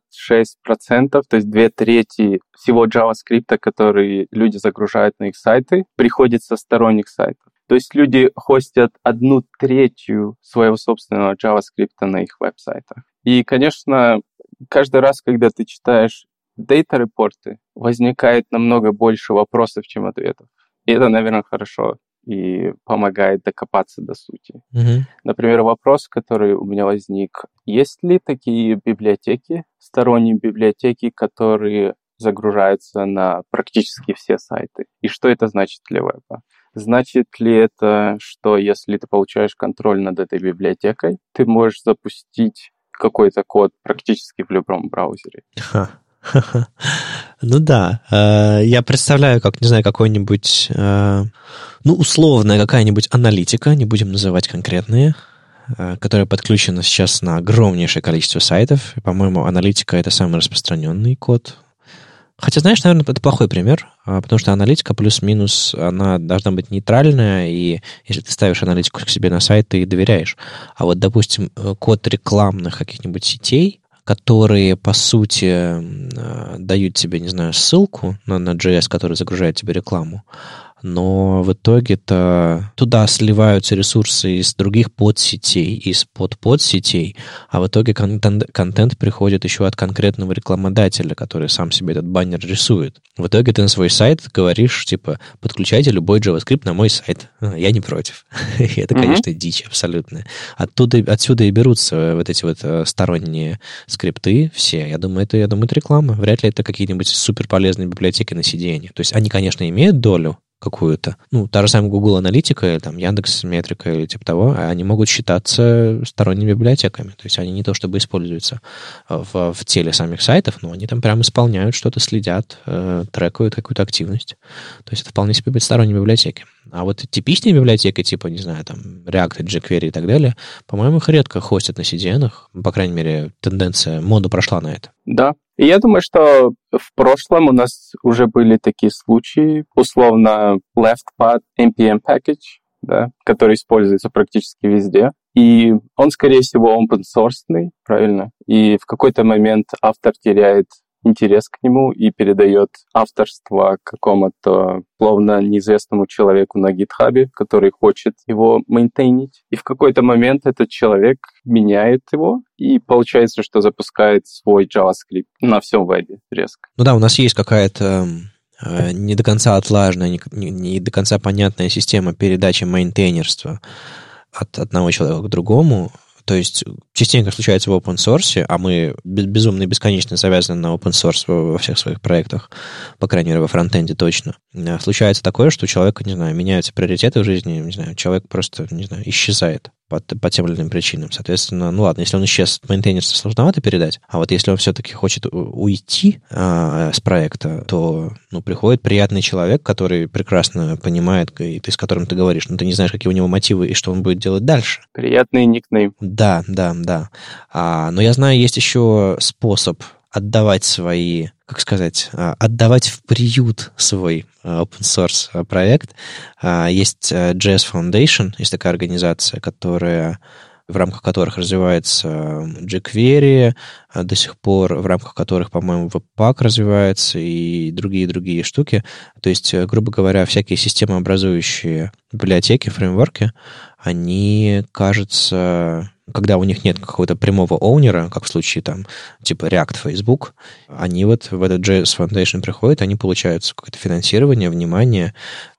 то есть две трети всего JavaScript, который люди загружают на их сайты, приходит со сторонних сайтов. То есть люди хостят одну третью своего собственного JavaScript на их веб-сайтах. И, конечно, каждый раз, когда ты читаешь дейта-репорты, возникает намного больше вопросов, чем ответов. И это, наверное, хорошо и помогает докопаться до сути. Мгм. Например, вопрос, который у меня возник. Есть ли такие библиотеки, сторонние библиотеки, которые загружаются на практически все сайты? И что это значит для веба? Значит ли это, что если ты получаешь контроль над этой библиотекой, ты можешь запустить какой-то код практически в любом браузере? Ха. Ну да, Э, я представляю, как, не знаю, какой-нибудь, э, ну, условная какая-нибудь аналитика, не будем называть конкретные, э, которая подключена сейчас на огромнейшее количество сайтов. По-моему, аналитика — это самый распространенный код. Хотя, знаешь, наверное, это плохой пример, потому что аналитика плюс-минус, она должна быть нейтральная, и если ты ставишь аналитику к себе на сайт, ты доверяешь. А вот, допустим, код рекламных каких-нибудь сетей, которые, по сути, э, дают тебе, не знаю, ссылку на, на JS, который загружает тебе рекламу, но в итоге-то туда сливаются ресурсы из других подсетей, из под-подсетей, а в итоге контент, контент приходит еще от конкретного рекламодателя, который сам себе этот баннер рисует. В итоге ты на свой сайт говоришь, типа, подключайте любой JavaScript на мой сайт. А, Я не против. Это, конечно, дичь абсолютная. Оттуда, отсюда и берутся вот эти вот э, сторонние скрипты все. Я думаю, это, я думаю, это реклама. Вряд ли это какие-нибудь суперполезные библиотеки на CDN. То есть они, конечно, имеют долю какую-то. Ну, та же самая Google Аналитика, или там Яндекс Метрика или типа того, они могут считаться сторонними библиотеками. То есть они не то чтобы используются э, в, в теле самих сайтов, но они там прям исполняют что-то, следят, э, трекают какую-то активность. То есть это вполне себе быть сторонние библиотеки. А вот типичные библиотеки, типа, не знаю, там, React, jQuery и так далее, по-моему, их редко хостят на CDN. По крайней мере, тенденция, мода прошла на это. Да. Я думаю, что в прошлом у нас уже были такие случаи, условно leftpad npm package, да, который используется практически везде. И он, скорее всего, open source, правильно? И в какой-то момент автор теряет интерес к нему и передает авторство какому-то словно неизвестному человеку на гитхабе, который хочет его мейнтейнить. И в какой-то момент этот человек меняет его, и получается, что запускает свой JavaScript на всем вебе резко. Ну да, у нас есть какая-то э, не до конца отлаженная, не, не- не до конца понятная система передачи мейнтейнерства от одного человека к другому. То есть частенько случается в open source, а мы бе- безумно и бесконечно завязаны на open source во всех своих проектах, по крайней мере, во фронтенде точно. Э, Случается такое, что у человека, не знаю, меняются приоритеты в жизни, не знаю, человек просто, не знаю, исчезает по, по тем или иным причинам. Соответственно, ну ладно, если он исчез, мейнтейнерство сложновато передать, а вот если он все-таки хочет уйти а, с проекта, то ну, приходит приятный человек, который прекрасно понимает, и ты с которым ты говоришь, но ты не знаешь, какие у него мотивы и что он будет делать дальше. Приятный никнейм. Да, да, да. А, но я знаю, есть еще способ отдавать свои, как сказать, а, отдавать в приют свой а, open source а, проект. Есть JS Foundation, есть такая организация, которая в рамках которых развивается jQuery до сих пор, в рамках которых, по-моему, Webpack развивается и другие-другие штуки. То есть, э, грубо говоря, всякие системообразующие библиотеки, фреймворки, они, кажется, когда у них нет какого-то прямого оунера, как в случае там типа React, Facebook, они вот в этот JS Foundation приходят, они получают какое-то финансирование, внимание,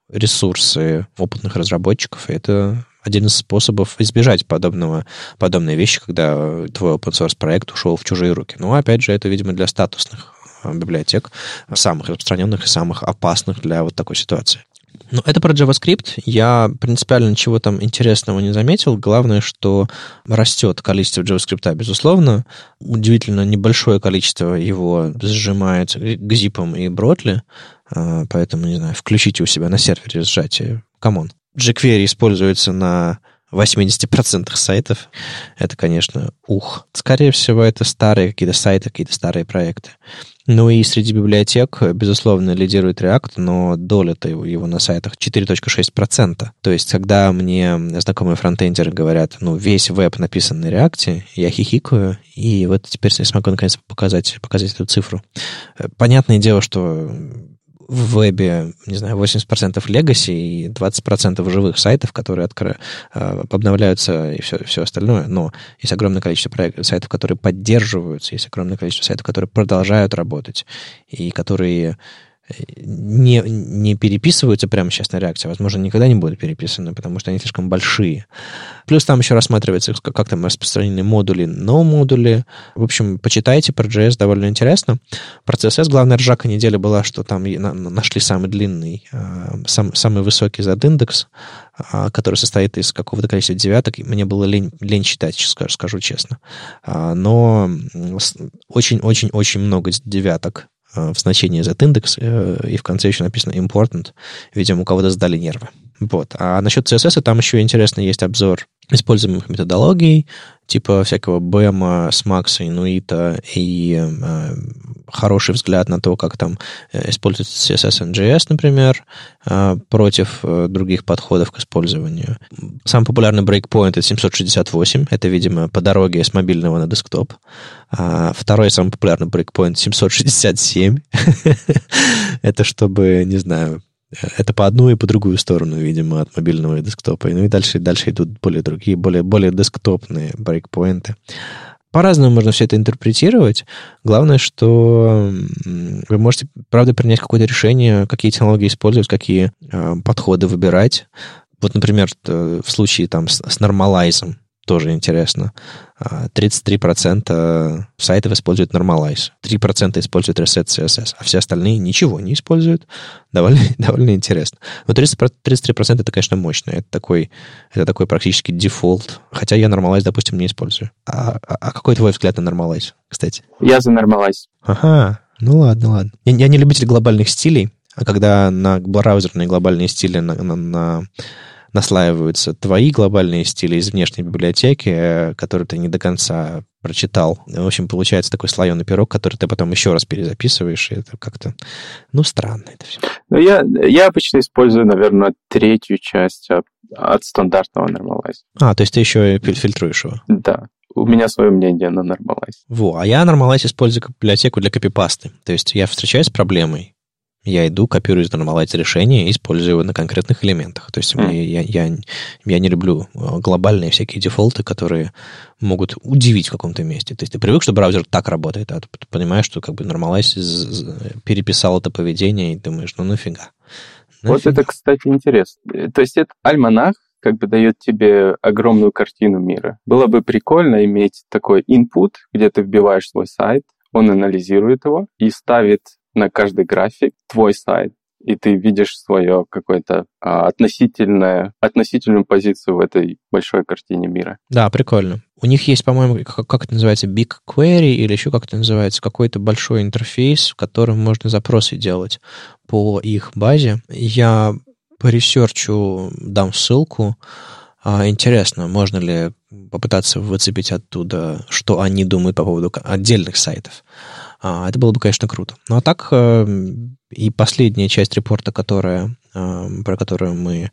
ресурсы опытных разработчиков, и это один из способов избежать подобного, подобной вещи, когда твой open source проект ушел в чужие руки. Но, опять же, это, видимо, для статусных э, библиотек, самых распространенных и самых опасных для вот такой ситуации. Ну, это про JavaScript. Я принципиально ничего там интересного не заметил. Главное, что растет количество JavaScript, безусловно. Удивительно небольшое количество его сжимается gzip ом и Brotli. А, Поэтому, не знаю, включите у себя на сервере сжатие. Come on. jQuery используется на 80% сайтов. Это, конечно, ух. Скорее всего, это старые какие-то сайты, какие-то старые проекты. Ну и среди библиотек, безусловно, лидирует React, но доля-то его, на сайтах 4.6%. То есть, когда мне знакомые фронтендеры говорят, ну, весь веб написан на React, я хихикаю, и вот теперь я смогу наконец показать, показать эту цифру. Понятное дело, что в вебе, не знаю, 80% legacy и 20% живых сайтов, которые откро... Э, обновляются и все, все остальное, но есть огромное количество проектов, сайтов, которые поддерживаются, есть огромное количество сайтов, которые продолжают работать и которые не, не переписываются прямо сейчас на реакции, возможно, никогда не будут переписаны, потому что они слишком большие. Плюс там еще рассматривается, как там распространены модули, но модули. В общем, почитайте про JS, довольно интересно. Про CSS главная ржака недели была, что там нашли самый длинный, а, сам, самый высокий зад-индекс, а, который состоит из какого-то количества девяток. Мне было лень, лень читать, скажу честно. А, но очень-очень-очень много девяток в значении z-индекс, э, и в конце еще написано important. Видимо, у кого-то сдали нервы. Вот. А насчет CSS там еще интересно есть обзор используемых методологий, типа всякого BEM, SMAX, Inuit и э, хороший взгляд на то, как там э, используется CSS NGS, например, э, против э, других подходов к использованию. Самый популярный breakpoint это 768, это, видимо, по дороге с мобильного на десктоп. А второй самый популярный breakpoint 767. это чтобы, не знаю, это по одну и по другую сторону, видимо, от мобильного и десктопа. Ну и дальше, дальше идут более другие, более, более десктопные брейкпоинты. По-разному можно все это интерпретировать. Главное, что вы можете, правда, принять какое-то решение, какие технологии использовать, какие э, подходы выбирать. Вот, например, в случае там с, с нормалайзом, тоже интересно. 33% а, сайтов используют Normalize, 3% используют Reset CSS, а все остальные ничего не используют. Довольно, довольно интересно. Но 30%, 33% это, конечно, мощно. Это такой, это такой практически дефолт. Хотя я Normalize, допустим, не использую. А, а, а какой твой взгляд на Normalize, кстати? Я за Normalize. Ага, ну ладно, ладно. Я, я не любитель глобальных стилей, а когда на браузерные глобальные стили на, на, на наслаиваются твои глобальные стили из внешней библиотеки, э, которые ты не до конца прочитал. В общем, получается такой слоеный пирог, который ты потом еще раз перезаписываешь, и это как-то, ну, странно это все. Ну, я, я обычно использую, наверное, третью часть от, от стандартного Normalize. А, то есть ты еще фильтруешь его? Да. У меня свое мнение на Normalize. Во, а я Normalize использую как библиотеку для копипасты. То есть я встречаюсь с проблемой, я иду, копирую из Normalize решение и использую его на конкретных элементах. То есть mm. я, я, я не люблю э, глобальные всякие дефолты, которые могут удивить в каком-то месте. То есть ты привык, что браузер так работает, а ты понимаешь, что как бы Normalize переписал это поведение, и думаешь, ну нафига. нафига. Вот это, кстати, интересно. Э, то есть это альманах как бы дает тебе огромную картину мира. Было бы прикольно иметь такой input, где ты вбиваешь свой сайт, он анализирует его и ставит на каждый график твой сайт, и ты видишь свое какое-то а, относительное, относительную позицию в этой большой картине мира. Да, прикольно. У них есть, по-моему, как, как это называется, BigQuery или еще как это называется, какой-то большой интерфейс, в котором можно запросы делать по их базе. Я по research у дам ссылку. А, интересно, можно ли попытаться выцепить оттуда, что они думают по поводу отдельных сайтов. А, это было бы, конечно, круто. Ну а так, э, и последняя часть репорта, которая, э, про которую мы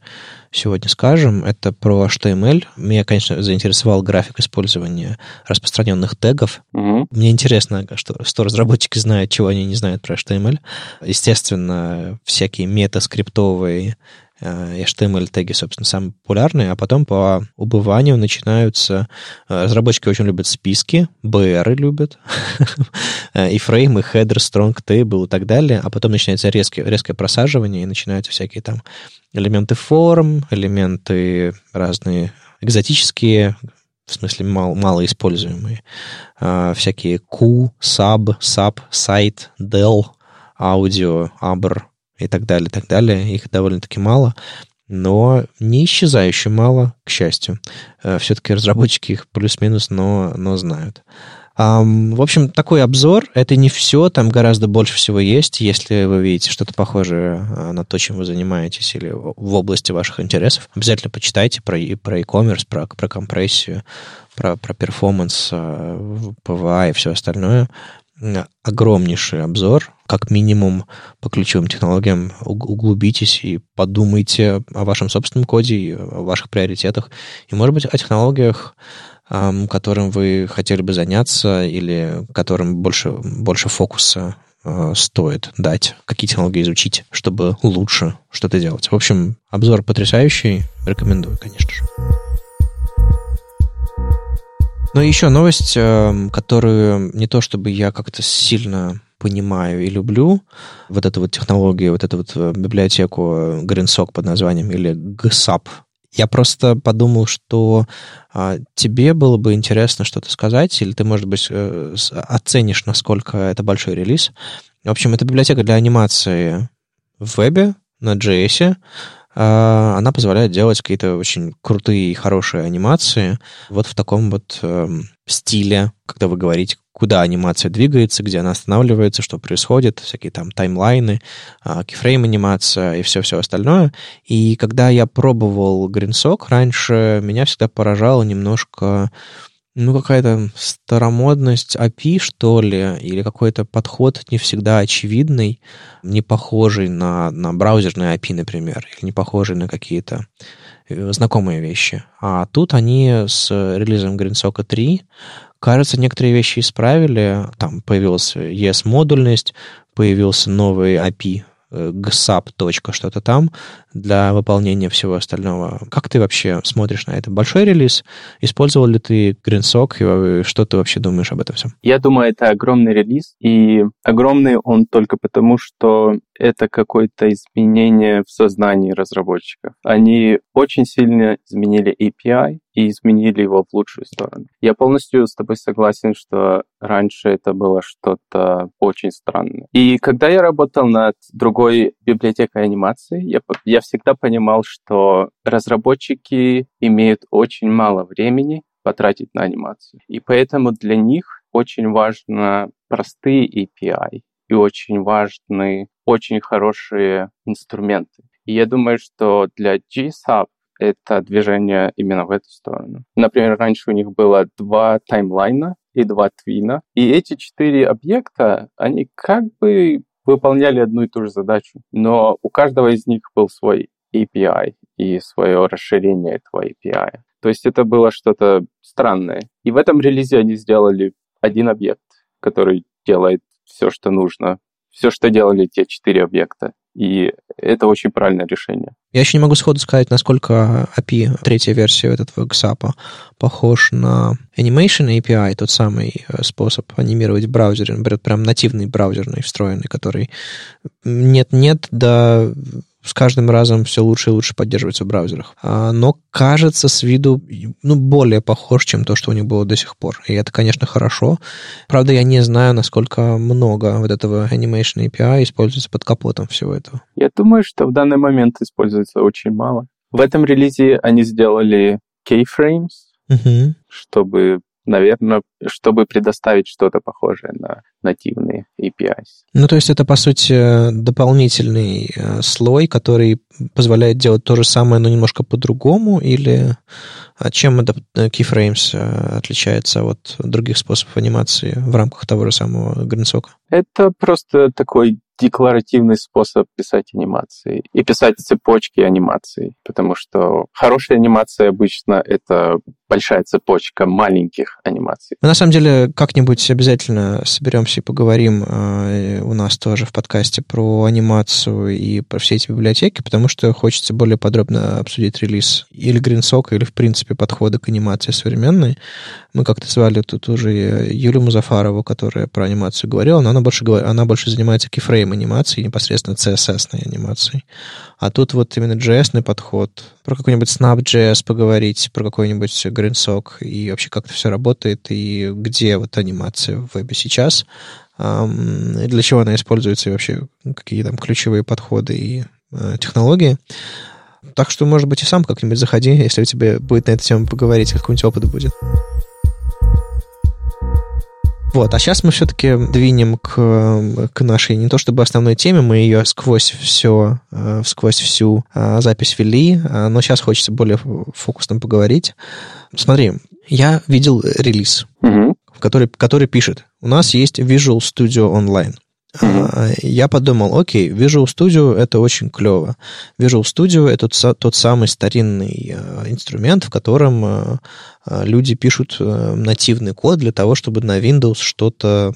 сегодня скажем, это про HTML. Меня, конечно, заинтересовал график использования распространенных тегов. Угу. Мне интересно, что, что разработчики знают, чего они не знают про HTML. Естественно, всякие метаскриптовые HTML-теги, собственно, самые популярные, а потом по убыванию начинаются... Э, разработчики очень любят списки, BR любят, э, и фреймы, хедер, strong table и так далее, а потом начинается резкое, резкое просаживание, и начинаются всякие там элементы форм, элементы разные экзотические, в смысле мало, малоиспользуемые, всякие Q, sub, sub, site, del, аудио, abr, и так далее, и так далее. Их довольно-таки мало, но не исчезающе мало, к счастью. Э, Все-таки разработчики их плюс-минус, но, но знают. В общем, такой обзор. Это не все, там гораздо больше всего есть. Если вы видите что-то похожее э, на то, чем вы занимаетесь, или в области ваших интересов, обязательно почитайте про, про e-commerce, про, про компрессию, про, про перформанс, PVA э, и все остальное огромнейший обзор. Как минимум по ключевым технологиям углубитесь и подумайте о вашем собственном коде и о ваших приоритетах. И, может быть, о технологиях, которым вы хотели бы заняться или которым больше, больше фокуса э, стоит дать, какие технологии изучить, чтобы лучше что-то делать. В общем, обзор потрясающий, рекомендую, конечно же. Ну и еще новость, э, которую не то чтобы я как-то сильно понимаю и люблю, вот эту вот технологию, вот эту вот э, библиотеку GreenSock под названием или GSAP. Я просто подумал, что а, тебе было бы интересно что-то сказать, или ты, может быть, э, оценишь, насколько это большой релиз. В общем, это библиотека для анимации в вебе на JS, а, она позволяет делать какие-то очень крутые и хорошие анимации вот в таком вот э, стиле, когда вы говорите, куда анимация двигается, где она останавливается, что происходит, всякие там таймлайны, э, кифрейм анимация и все-все остальное. И когда я пробовал GreenSock раньше, меня всегда поражало немножко ну, какая-то старомодность API, что ли, или какой-то подход не всегда очевидный, не похожий на, на браузерные API, например, или не похожий на какие-то э, знакомые вещи. А тут они с релизом GreenSocket 3, кажется, некоторые вещи исправили. Там появилась ES-модульность, появился новый API gsap. что-то там для выполнения всего остального. Как ты вообще смотришь на это? Большой релиз? Использовал ли ты GreenSock? И что ты вообще думаешь об этом всем? Я думаю, это огромный релиз. И огромный он только потому, что это какое-то изменение в сознании разработчиков. Они очень сильно изменили API и изменили его в лучшую сторону. Я полностью с тобой согласен, что раньше это было что-то очень странное. И когда я работал над другой библиотекой анимации, я, я всегда понимал, что разработчики имеют очень мало времени потратить на анимацию. И поэтому для них очень важно простые API и очень важны очень хорошие инструменты. И я думаю, что для GSAP это движение именно в эту сторону. Например, раньше у них было два таймлайна и два твина, и эти четыре объекта, они как бы выполняли одну и ту же задачу, но у каждого из них был свой API и свое расширение этого API. То есть это было что-то странное. И в этом релизе они сделали один объект, который делает все, что нужно, все, что делали те четыре объекта. И это очень правильное решение. Я еще не могу сходу сказать, насколько API, третья версия этого XAP, похож на Animation API, тот самый э, способ анимировать в браузере, например, прям нативный браузерный, встроенный, который нет-нет, да с каждым разом все лучше и лучше поддерживается в браузерах. А, но кажется с виду ну, более похож, чем то, что у них было до сих пор. И это, конечно, хорошо. Правда, я не знаю, насколько много вот этого Animation API используется под капотом всего этого. Я думаю, что в данный момент используется очень мало. В этом релизе они сделали keyframes, угу. чтобы наверное, чтобы предоставить что-то похожее на нативные APIs. Ну, то есть это, по сути, дополнительный э, слой, который позволяет делать то же самое, но немножко по-другому, или а чем э, Keyframes э, отличается от других способов анимации в рамках того же самого GreenSock? Это просто такой декларативный способ писать анимации и писать цепочки анимаций, потому что хорошая анимация обычно это большая цепочка маленьких анимаций. Мы на самом деле как-нибудь обязательно соберемся и поговорим э, у нас тоже в подкасте про анимацию и про все эти библиотеки, потому что хочется более подробно обсудить релиз или GreenSock, или в принципе подходы к анимации современной. Мы как-то звали тут уже Юлю Музафарову, которая про анимацию говорила, но она больше, она больше занимается кифрейм анимацией, непосредственно CSS анимацией. А тут вот именно JS подход. Про какой-нибудь Snap.js поговорить, про какой-нибудь GreenSock и вообще как это все работает, и где вот анимация в вебе сейчас, для чего она используется, и вообще какие там ключевые подходы и э, технологии. Так что, может быть, и сам как-нибудь заходи, если у тебя будет на эту тему поговорить, какой-нибудь опыт будет. Вот, а сейчас мы все-таки двинем к, к нашей не то чтобы основной теме, мы ее сквозь все, э, сквозь всю э, запись вели, э, но сейчас хочется более фокусно поговорить. Смотри, я видел релиз, угу. который, который пишет, у нас есть Visual Studio Online. Mm-hmm. Я подумал, окей, Visual Studio это очень клево. Visual Studio это тот, самый старинный э, инструмент, в котором э, э, люди пишут нативный код для того, чтобы на Windows что-то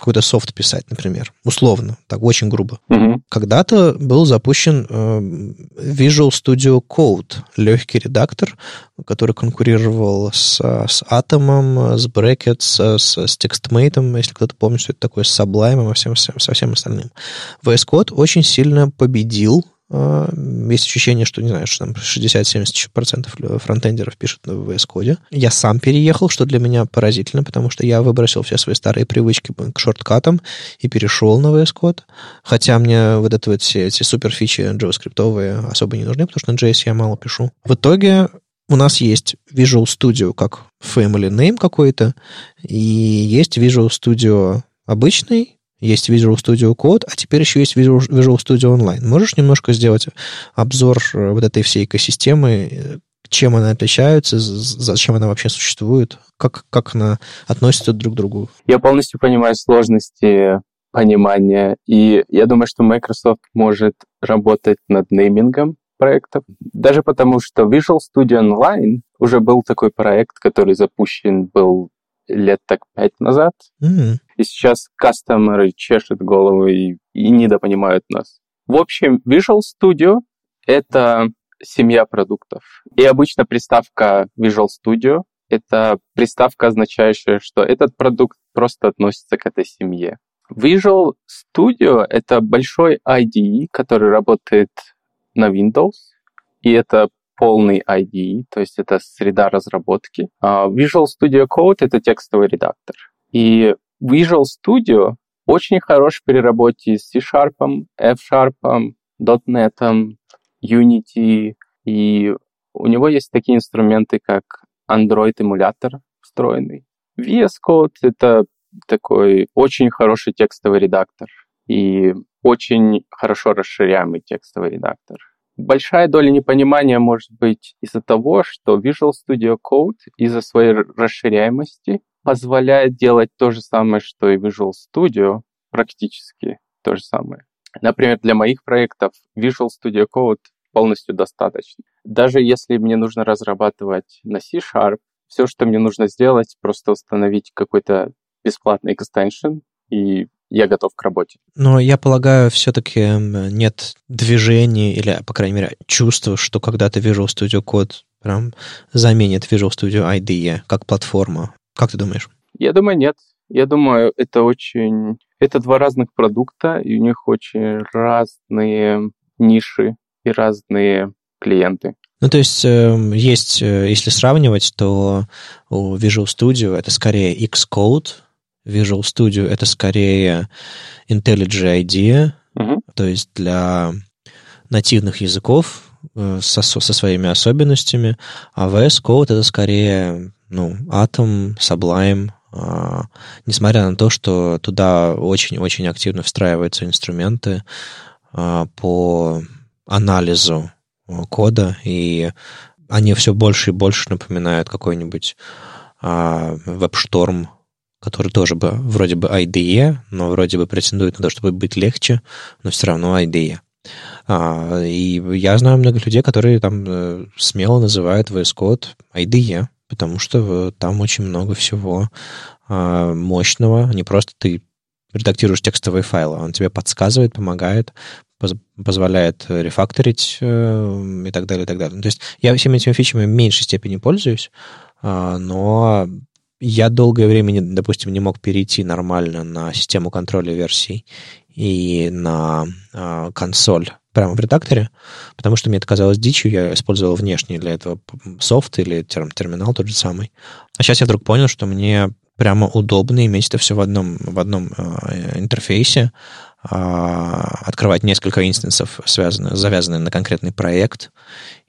какой-то софт писать, например, условно, так очень грубо. Мгм. Когда-то был запущен э, Visual Studio Code, легкий редактор, который конкурировал с, с Atom, с Brackets, с, с TextMate, если кто-то помнит, что это такое, с Sublime и всем, всем- со всем остальным. VS Code очень сильно победил. Э, Есть ощущение, что, не знаю, что там 60-70% фронтендеров пишут на VS Code. Я сам переехал, что для меня поразительно, потому что я выбросил все свои старые привычки к шорткатам и перешел на VS Code. Хотя мне вот это вот все эти супер фичи особо не нужны, потому что на JS я мало пишу. В итоге у нас есть Visual Studio как family name какой-то, и есть Visual Studio обычный, есть Visual Studio Code, а теперь еще есть Visual, Studio Online. Можешь немножко сделать обзор э, вот этой всей экосистемы, э, чем она отличается, зачем она вообще существует, как, как она относится друг к другу? Я полностью понимаю сложности понимания, и я думаю, что Microsoft может работать над неймингом проектов, даже потому что Visual Studio Online уже был такой проект, который запущен был лет так пять назад, М, и сейчас кастомеры чешут голову и, и недопонимают нас. В общем, Visual Studio — это семья продуктов. И обычно приставка Visual Studio — это приставка, означающая, что этот продукт просто относится к этой семье. Visual Studio — это большой IDE, который работает на Windows, и это полный IDE, то есть это среда разработки. А Visual Studio Code — это текстовый редактор. И Visual Studio очень хорош в переработке с C-Sharp, F-Sharp, .NET, Unity, и у него есть такие инструменты, как Android-эмулятор встроенный. VS Code — это такой очень хороший текстовый редактор и очень хорошо расширяемый текстовый редактор. Большая доля непонимания может быть из-за того, что Visual Studio Code из-за своей расширяемости позволяет делать то же самое, что и Visual Studio, практически то же самое. Например, для моих проектов Visual Studio Code полностью достаточно. Даже если мне нужно разрабатывать на C-Sharp, все, что мне нужно сделать, просто установить какой-то бесплатный экстеншн, и я готов к работе. Но я полагаю, все-таки нет движения или, по крайней мере, чувства, что когда-то Visual Studio Code прям заменит Visual Studio IDE как платформа. Как ты думаешь? Я думаю, нет. Я думаю, это очень... Это два разных продукта, и у них очень разные ниши и разные клиенты. Ну, то есть, э, есть, э, если сравнивать, то у Visual Studio это скорее Xcode, Visual Studio это скорее IntelliJ IDEA, Мгм. то есть для нативных языков э, со, со своими особенностями, а VS Code это скорее ну, Atom, Sublime, а, несмотря на то, что туда очень-очень активно встраиваются инструменты а, по анализу э, кода, и они все больше и больше напоминают какой-нибудь а, веб-шторм, который тоже бы вроде бы IDE, но вроде бы претендует на то, чтобы быть легче, но все равно IDE. А, и я знаю много людей, которые там э, смело называют VS Code IDE, потому что там очень много всего а, мощного. Не просто ты редактируешь текстовые файлы, он тебе подсказывает, помогает, поз- позволяет рефакторить э, и так далее, и так далее. То есть я всеми этими фичами в меньшей степени пользуюсь, а, но я долгое время, не- допустим, не мог перейти нормально на систему контроля версий и на а, консоль прямо в редакторе, потому что мне это казалось дичью, я использовал внешний для этого софт или терм- терминал тот же самый. А сейчас я вдруг понял, что мне прямо удобно иметь это все в одном, в одном э, интерфейсе, а, открывать несколько инстансов, связанных, завязанных на конкретный проект.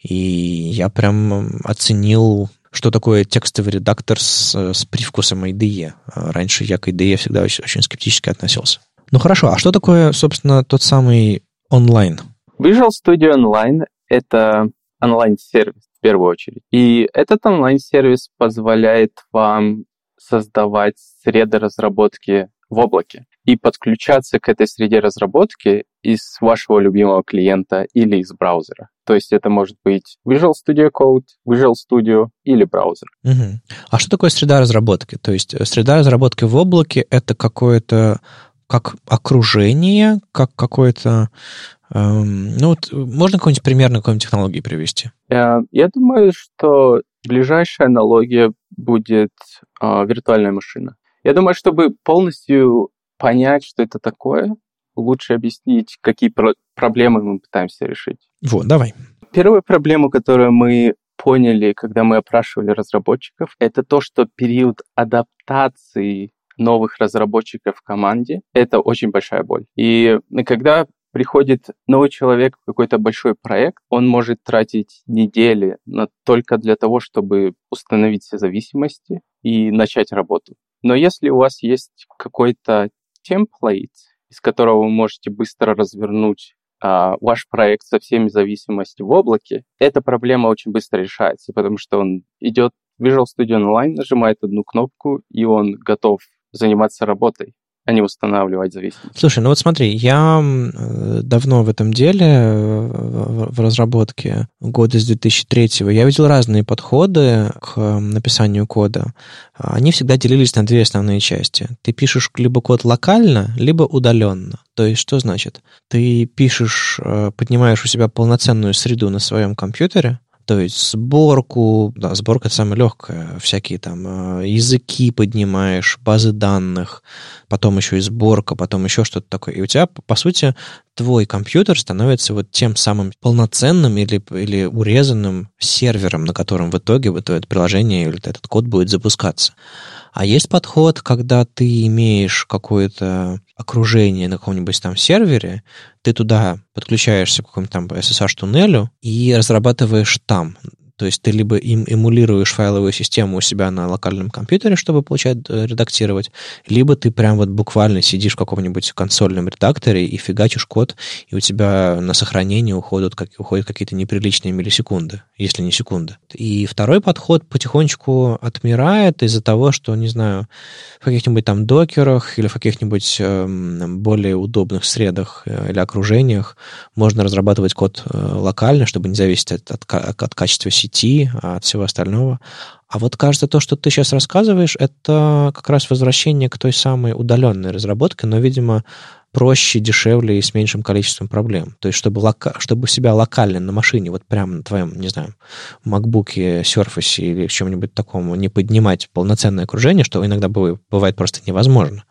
И я прям оценил, что такое текстовый редактор с, с привкусом IDE. А Раньше я к IDE всегда очень, очень скептически относился. Ну хорошо, а что такое, собственно, тот самый онлайн? Visual Studio Online — это онлайн-сервис в первую очередь. И этот онлайн-сервис позволяет вам создавать среды разработки в облаке. и подключаться к этой среде разработки из вашего любимого клиента или из браузера. То есть это может быть Visual Studio Code, Visual Studio или браузер. Угу. А что такое среда разработки? То есть э, среда разработки в облаке — это какое-то как окружение, как какое-то... Эм, ну, вот можно какой-нибудь пример на какой-нибудь технологии привести? Э, я думаю, что ближайшая аналогия будет э, виртуальная машина. Я думаю, чтобы полностью понять, что это такое, лучше объяснить, какие про- проблемы мы пытаемся решить. Вот, давай. Первую проблему, которую мы поняли, когда мы опрашивали разработчиков, это то, что период адаптации новых разработчиков в команде — это очень большая боль. И когда приходит новый человек в какой-то большой проект, он может тратить недели на, только для того, чтобы установить все зависимости и начать работу. Но если у вас есть какой-то темплейт, из которого вы можете быстро развернуть а, ваш проект со всеми зависимостями в облаке, эта проблема очень быстро решается, потому что он идет в Visual Studio Online, нажимает одну кнопку, и он готов заниматься работой а не устанавливать зависимость. Слушай, ну вот смотри, я э, давно в этом деле, в разработке, года с 2003 я видел разные подходы к написанию кода. Они всегда делились на две основные части. Ты пишешь либо код локально, либо удаленно. То есть что значит? Ты пишешь, э, поднимаешь у себя полноценную среду на своем компьютере, то есть сборку, да, сборка это самое легкое, всякие там э, языки поднимаешь, базы данных, потом еще и сборка, потом еще что-то такое. И у тебя, по сути, твой компьютер становится вот тем самым полноценным или, или урезанным сервером, на котором в итоге вот это приложение или этот код будет запускаться. А есть подход, когда ты имеешь какое-то окружение на каком-нибудь там сервере, ты туда подключаешься к какому-нибудь там SSH-туннелю и разрабатываешь там то есть ты либо им эмулируешь файловую систему у себя на локальном компьютере, чтобы получать, э, редактировать, либо ты прям вот буквально сидишь в каком-нибудь консольном редакторе и фигачишь код, и у тебя на сохранение уходят, как, уходят какие-то неприличные миллисекунды, если не секунды. И второй подход потихонечку отмирает из-за того, что, не знаю, в каких-нибудь там докерах или в каких-нибудь э, более удобных средах э, или окружениях можно разрабатывать код э, локально, чтобы не зависеть от, от, от качества сети сети, а от всего остального. А вот кажется, то, что ты сейчас рассказываешь, это как раз возвращение к той самой удаленной разработке, но, видимо, проще, дешевле и с меньшим количеством проблем. То есть, чтобы, лока... чтобы себя локально на машине, вот прямо на твоем, не знаю, макбуке, Surface или чем-нибудь таком не поднимать полноценное окружение, что иногда бывает просто невозможно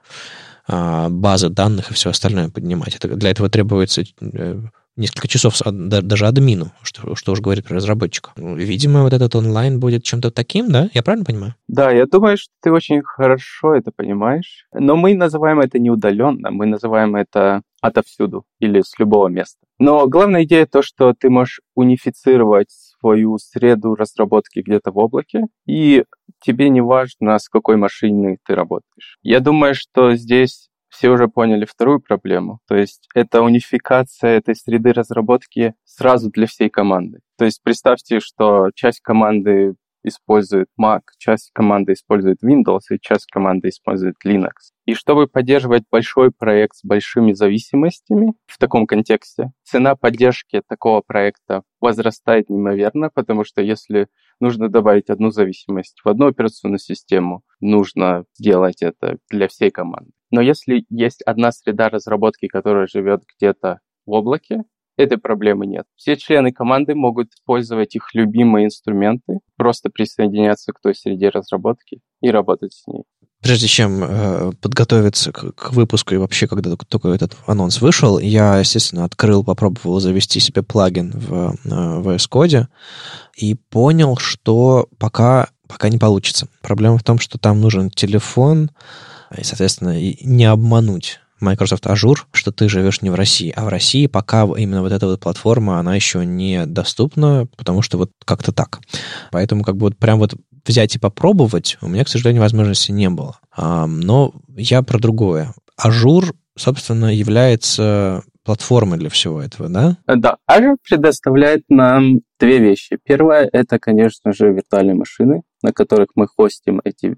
а, базы данных и все остальное поднимать. Это, для этого требуется э, несколько часов даже админу, что, что уж говорит про разработчика. Ну, видимо, вот этот онлайн будет чем-то таким, да? Я правильно понимаю? Да, я думаю, что ты очень хорошо это понимаешь. Но мы называем это не удаленно, мы называем это отовсюду или с любого места. Но главная идея то, что ты можешь унифицировать свою среду разработки где-то в облаке, и тебе не важно, с какой машиной ты работаешь. Я думаю, что здесь все уже поняли вторую проблему. То есть это унификация этой среды разработки сразу для всей команды. То есть представьте, что часть команды использует Mac, часть команды использует Windows и часть команды использует Linux. И чтобы поддерживать большой проект с большими зависимостями в таком контексте, цена поддержки такого проекта возрастает неимоверно, потому что если нужно добавить одну зависимость в одну операционную систему, нужно сделать это для всей команды. Но если есть одна среда разработки, которая живет где-то в облаке, этой проблемы нет. Все члены команды могут использовать их любимые инструменты, просто присоединяться к той среде разработки и работать с ней. Прежде чем э, подготовиться к, к выпуску и вообще, когда только этот анонс вышел, я, естественно, открыл, попробовал завести себе плагин в, э, VS Code и понял, что пока, пока не получится. Проблема в том, что там нужен телефон, и, соответственно, не обмануть Microsoft Azure, что ты живешь не в России, а в России пока именно вот эта вот платформа, она еще не доступна, потому что вот как-то так. Поэтому как бы вот прям вот взять и попробовать у меня, к сожалению, возможности не было. Но я про другое. Azure, собственно, является платформой для всего этого, да? Да. Azure предоставляет нам две вещи. Первое — это, конечно же, виртуальные машины, на которых мы хостим эти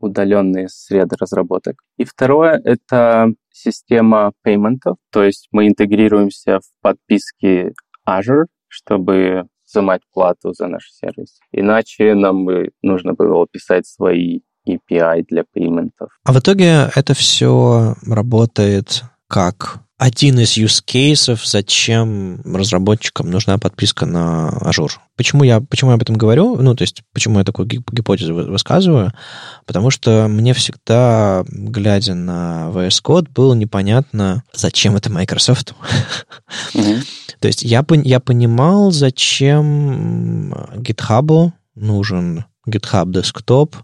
удаленные среды разработок. И второе — это система payment ов, то есть мы интегрируемся в подписки Azure, чтобы взимать плату за наш сервис. Иначе нам бы нужно было писать свои API для payment ов. А в итоге это все работает как один из use cases, зачем разработчикам нужна подписка на Azure. Почему я, почему я об этом говорю? Ну, то есть, почему я такую гипотезу высказываю? Потому что мне всегда, глядя на VS Code, было непонятно, зачем это Microsoft. Mm-hmm. то есть, я, я понимал, зачем GitHub нужен GitHub Desktop.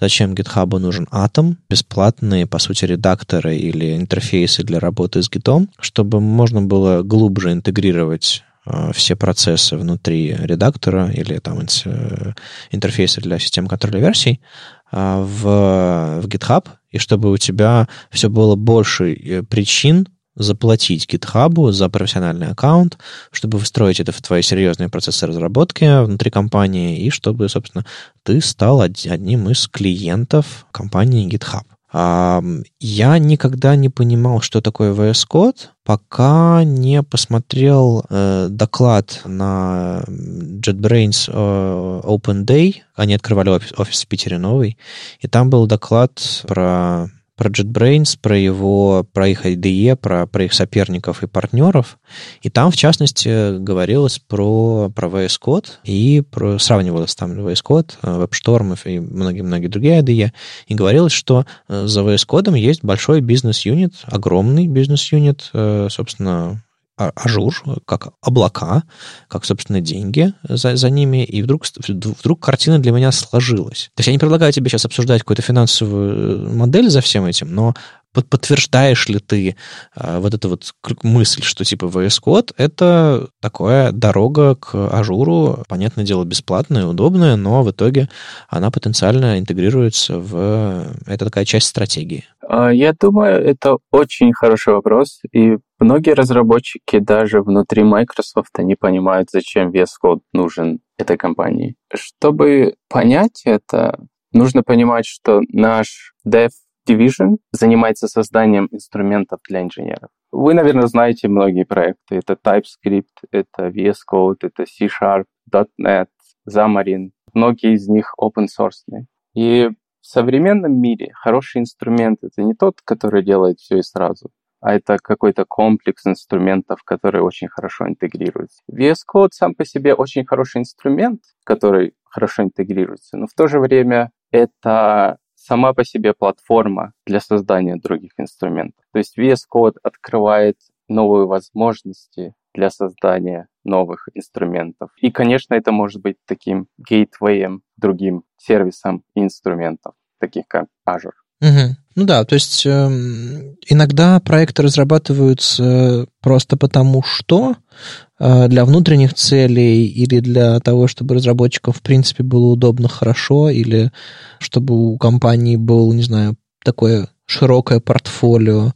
Зачем GitHub нужен Atom? Бесплатные, по сути, редакторы или интерфейсы для работы с Git, чтобы можно было глубже интегрировать э, все процессы внутри редактора или там э, интерфейсы для системы контроля версий э, в, в GitHub, и чтобы у тебя все было больше причин заплатить GitHub за профессиональный аккаунт, чтобы встроить это в твои серьезные процессы разработки внутри компании, и чтобы, собственно, ты стал одним из клиентов компании GitHub. Я никогда не понимал, что такое VS Code, пока не посмотрел э, доклад на JetBrains э, Open Day. Они открывали офис, офис в Питере новый, и там был доклад про про JetBrains, про его, про их IDE, про, про их соперников и партнеров. И там, в частности, говорилось про, про VS Code и про, сравнивалось там VS Code, WebStorm и многие-многие другие IDE. И говорилось, что э, за VS Code есть большой бизнес-юнит, огромный бизнес-юнит, э, собственно, Azure, как облака, как, собственно, деньги за, за ними, и вдруг, вдруг картина для меня сложилась. То есть я не предлагаю тебе сейчас обсуждать какую-то финансовую модель за всем этим, но подтверждаешь ли ты а, вот эту вот мысль, что типа VS Code — это такая дорога к ажуру, понятное дело, бесплатная, удобная, но в итоге она потенциально интегрируется в... Это такая часть стратегии. А, я думаю, это очень хороший вопрос, и многие разработчики даже внутри Microsoft не понимают, зачем VS Code нужен этой компании. Чтобы понять это, нужно понимать, что наш dev Division занимается созданием инструментов для инженеров. Вы, наверное, знаете многие проекты. Это TypeScript, это VS Code, это C-Sharp, .NET, Xamarin. Многие из них open source. И в современном мире хороший инструмент — это не тот, который делает все и сразу, а это какой-то комплекс инструментов, которые очень хорошо интегрируются. VS Code сам по себе очень хороший инструмент, который хорошо интегрируется, но в то же время это сама по себе платформа для создания других инструментов. То есть VS Code открывает новые возможности для создания новых инструментов. И, конечно, это может быть таким гейтвеем другим сервисам и инструментам, таких как Azure. Угу. Ну да, то есть э, иногда проекты разрабатываются просто потому, что э, для внутренних целей или для того, чтобы разработчикам в принципе было удобно, хорошо, или чтобы у компании был, не знаю, такое широкое портфолио,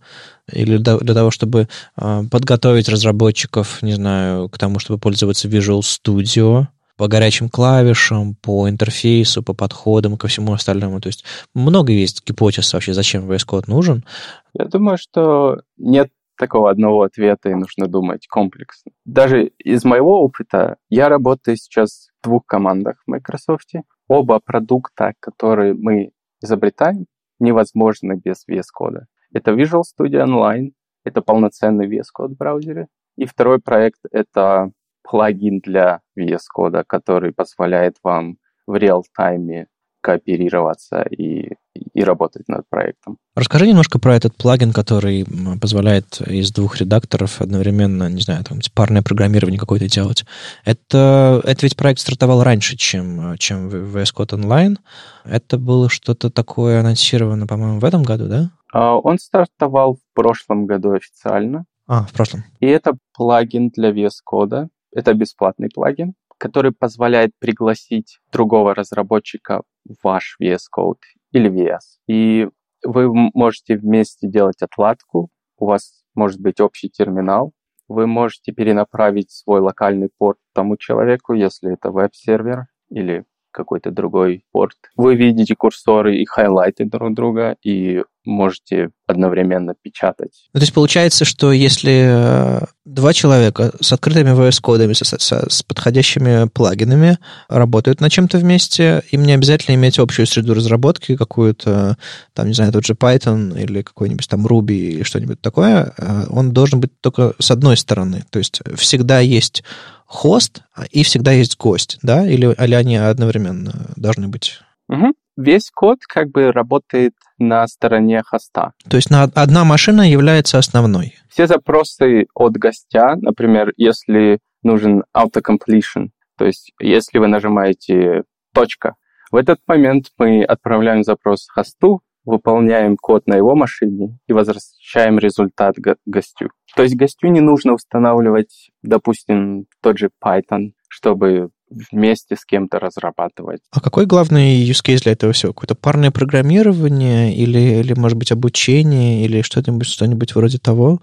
или для того, чтобы э, подготовить разработчиков, не знаю, к тому, чтобы пользоваться Visual Studio, по горячим клавишам, по интерфейсу, по подходам ко всему остальному. То есть много есть гипотез вообще, зачем VS Code нужен. Я думаю, что нет такого одного ответа, и нужно думать комплексно. Даже из моего опыта, я работаю сейчас в двух командах в Microsoft. Оба продукта, которые мы изобретаем, невозможно без VS Code. Это Visual Studio Online, это полноценный VS Code в браузере. И второй проект — это плагин для VS Code, который позволяет вам в реал-тайме кооперироваться и, и работать над проектом. Расскажи немножко про этот плагин, который позволяет из двух редакторов одновременно, не знаю, там, парное программирование какое-то делать. Это, это ведь проект стартовал раньше, чем, чем VS Code Online. Это было что-то такое анонсировано, по-моему, в этом году, да? А, он стартовал в прошлом году официально. А, в прошлом. И это плагин для VS Code, это бесплатный плагин, который позволяет пригласить другого разработчика в ваш VS Code или VS. И вы можете вместе делать отладку, у вас может быть общий терминал, вы можете перенаправить свой локальный порт тому человеку, если это веб-сервер или какой-то другой порт. Вы видите курсоры и хайлайты друг друга, и можете одновременно печатать. Ну, то есть получается, что если э, два человека с открытыми VS-кодами, с, с, с подходящими плагинами работают над чем-то вместе, им не обязательно иметь общую среду разработки, какую-то, там, не знаю, тот же Python или какой-нибудь там Ruby или что-нибудь такое, э, он должен быть только с одной стороны. То есть всегда есть хост и всегда есть гость, да? Или, или они одновременно должны быть? Угу. Весь код как бы работает на стороне хоста. То есть на одна машина является основной. Все запросы от гостя, например, если нужен autocompletion, то есть если вы нажимаете точка, в этот момент мы отправляем запрос хосту, выполняем код на его машине и возвращаем результат гостю. То есть гостю не нужно устанавливать, допустим, тот же Python, чтобы вместе с кем-то разрабатывать. А какой главный use case для этого всего? Какое-то парное программирование или, или может быть, обучение или что-нибудь, что-нибудь вроде того?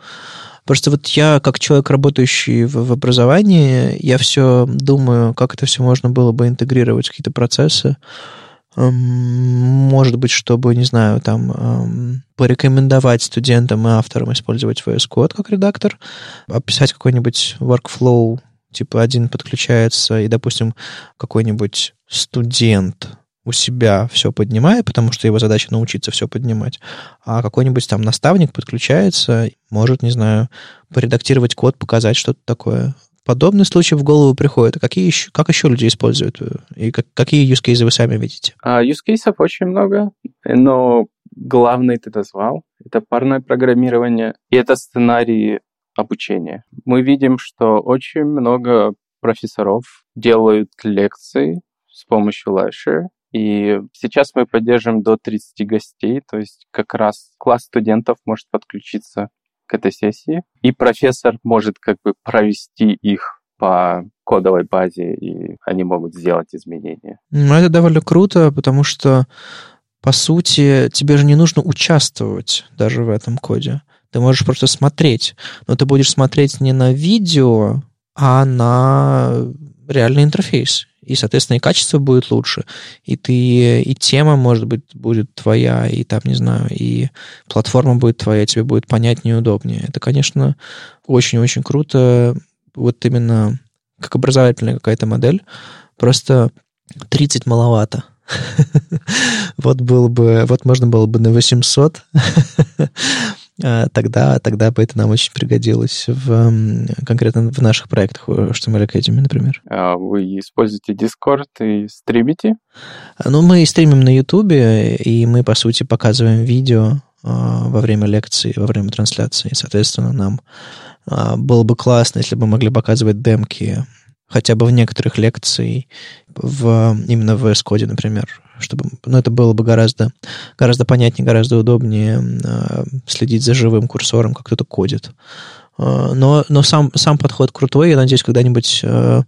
Просто вот я, как человек, работающий в, в образовании, я все думаю, как это все можно было бы интегрировать в какие-то процессы. Может быть, чтобы, не знаю, там порекомендовать студентам и авторам использовать VS Code как редактор, описать какой-нибудь workflow типа один подключается, и, допустим, какой-нибудь студент у себя все поднимает, потому что его задача научиться все поднимать, а какой-нибудь там наставник подключается, может, не знаю, поредактировать код, показать что-то такое. Подобные случаи в голову приходят. А какие еще, как еще люди используют? И как, какие use cases вы сами видите? Uh, use cases очень много, но главный ты назвал. Это парное программирование. И это сценарии обучения. Мы видим, что очень много профессоров делают лекции с помощью Lasher, и сейчас мы поддерживаем до 30 гостей, то есть как раз класс студентов может подключиться к этой сессии, и профессор может как бы провести их по кодовой базе, и они могут сделать изменения. Ну, это довольно круто, потому что, по сути, тебе же не нужно участвовать даже в этом коде. Ты можешь просто смотреть, но ты будешь смотреть не на видео, а на реальный интерфейс. И, соответственно, и качество будет лучше, и ты, и тема, может быть, будет твоя, и там, не знаю, и платформа будет твоя, тебе будет понятнее и удобнее. Это, конечно, очень-очень круто. Вот именно как образовательная какая-то модель. Просто 30 маловато. Вот было бы, вот можно было бы на 800 А, тогда, тогда бы это нам очень пригодилось в, конкретно в наших проектах, в HTML Academy, например. А вы используете Discord и стримите? А, ну, мы стримим на YouTube, и мы, по сути, показываем видео во время лекции, во время трансляции. Соответственно, нам было бы классно, если бы могли показывать демки хотя бы в некоторых лекциях, в, именно в Code, например, чтобы, ну, это было бы гораздо, гораздо понятнее, гораздо удобнее э, следить за живым курсором, как кто-то кодит. Э, но, но сам, сам подход крутой, я надеюсь, когда-нибудь э,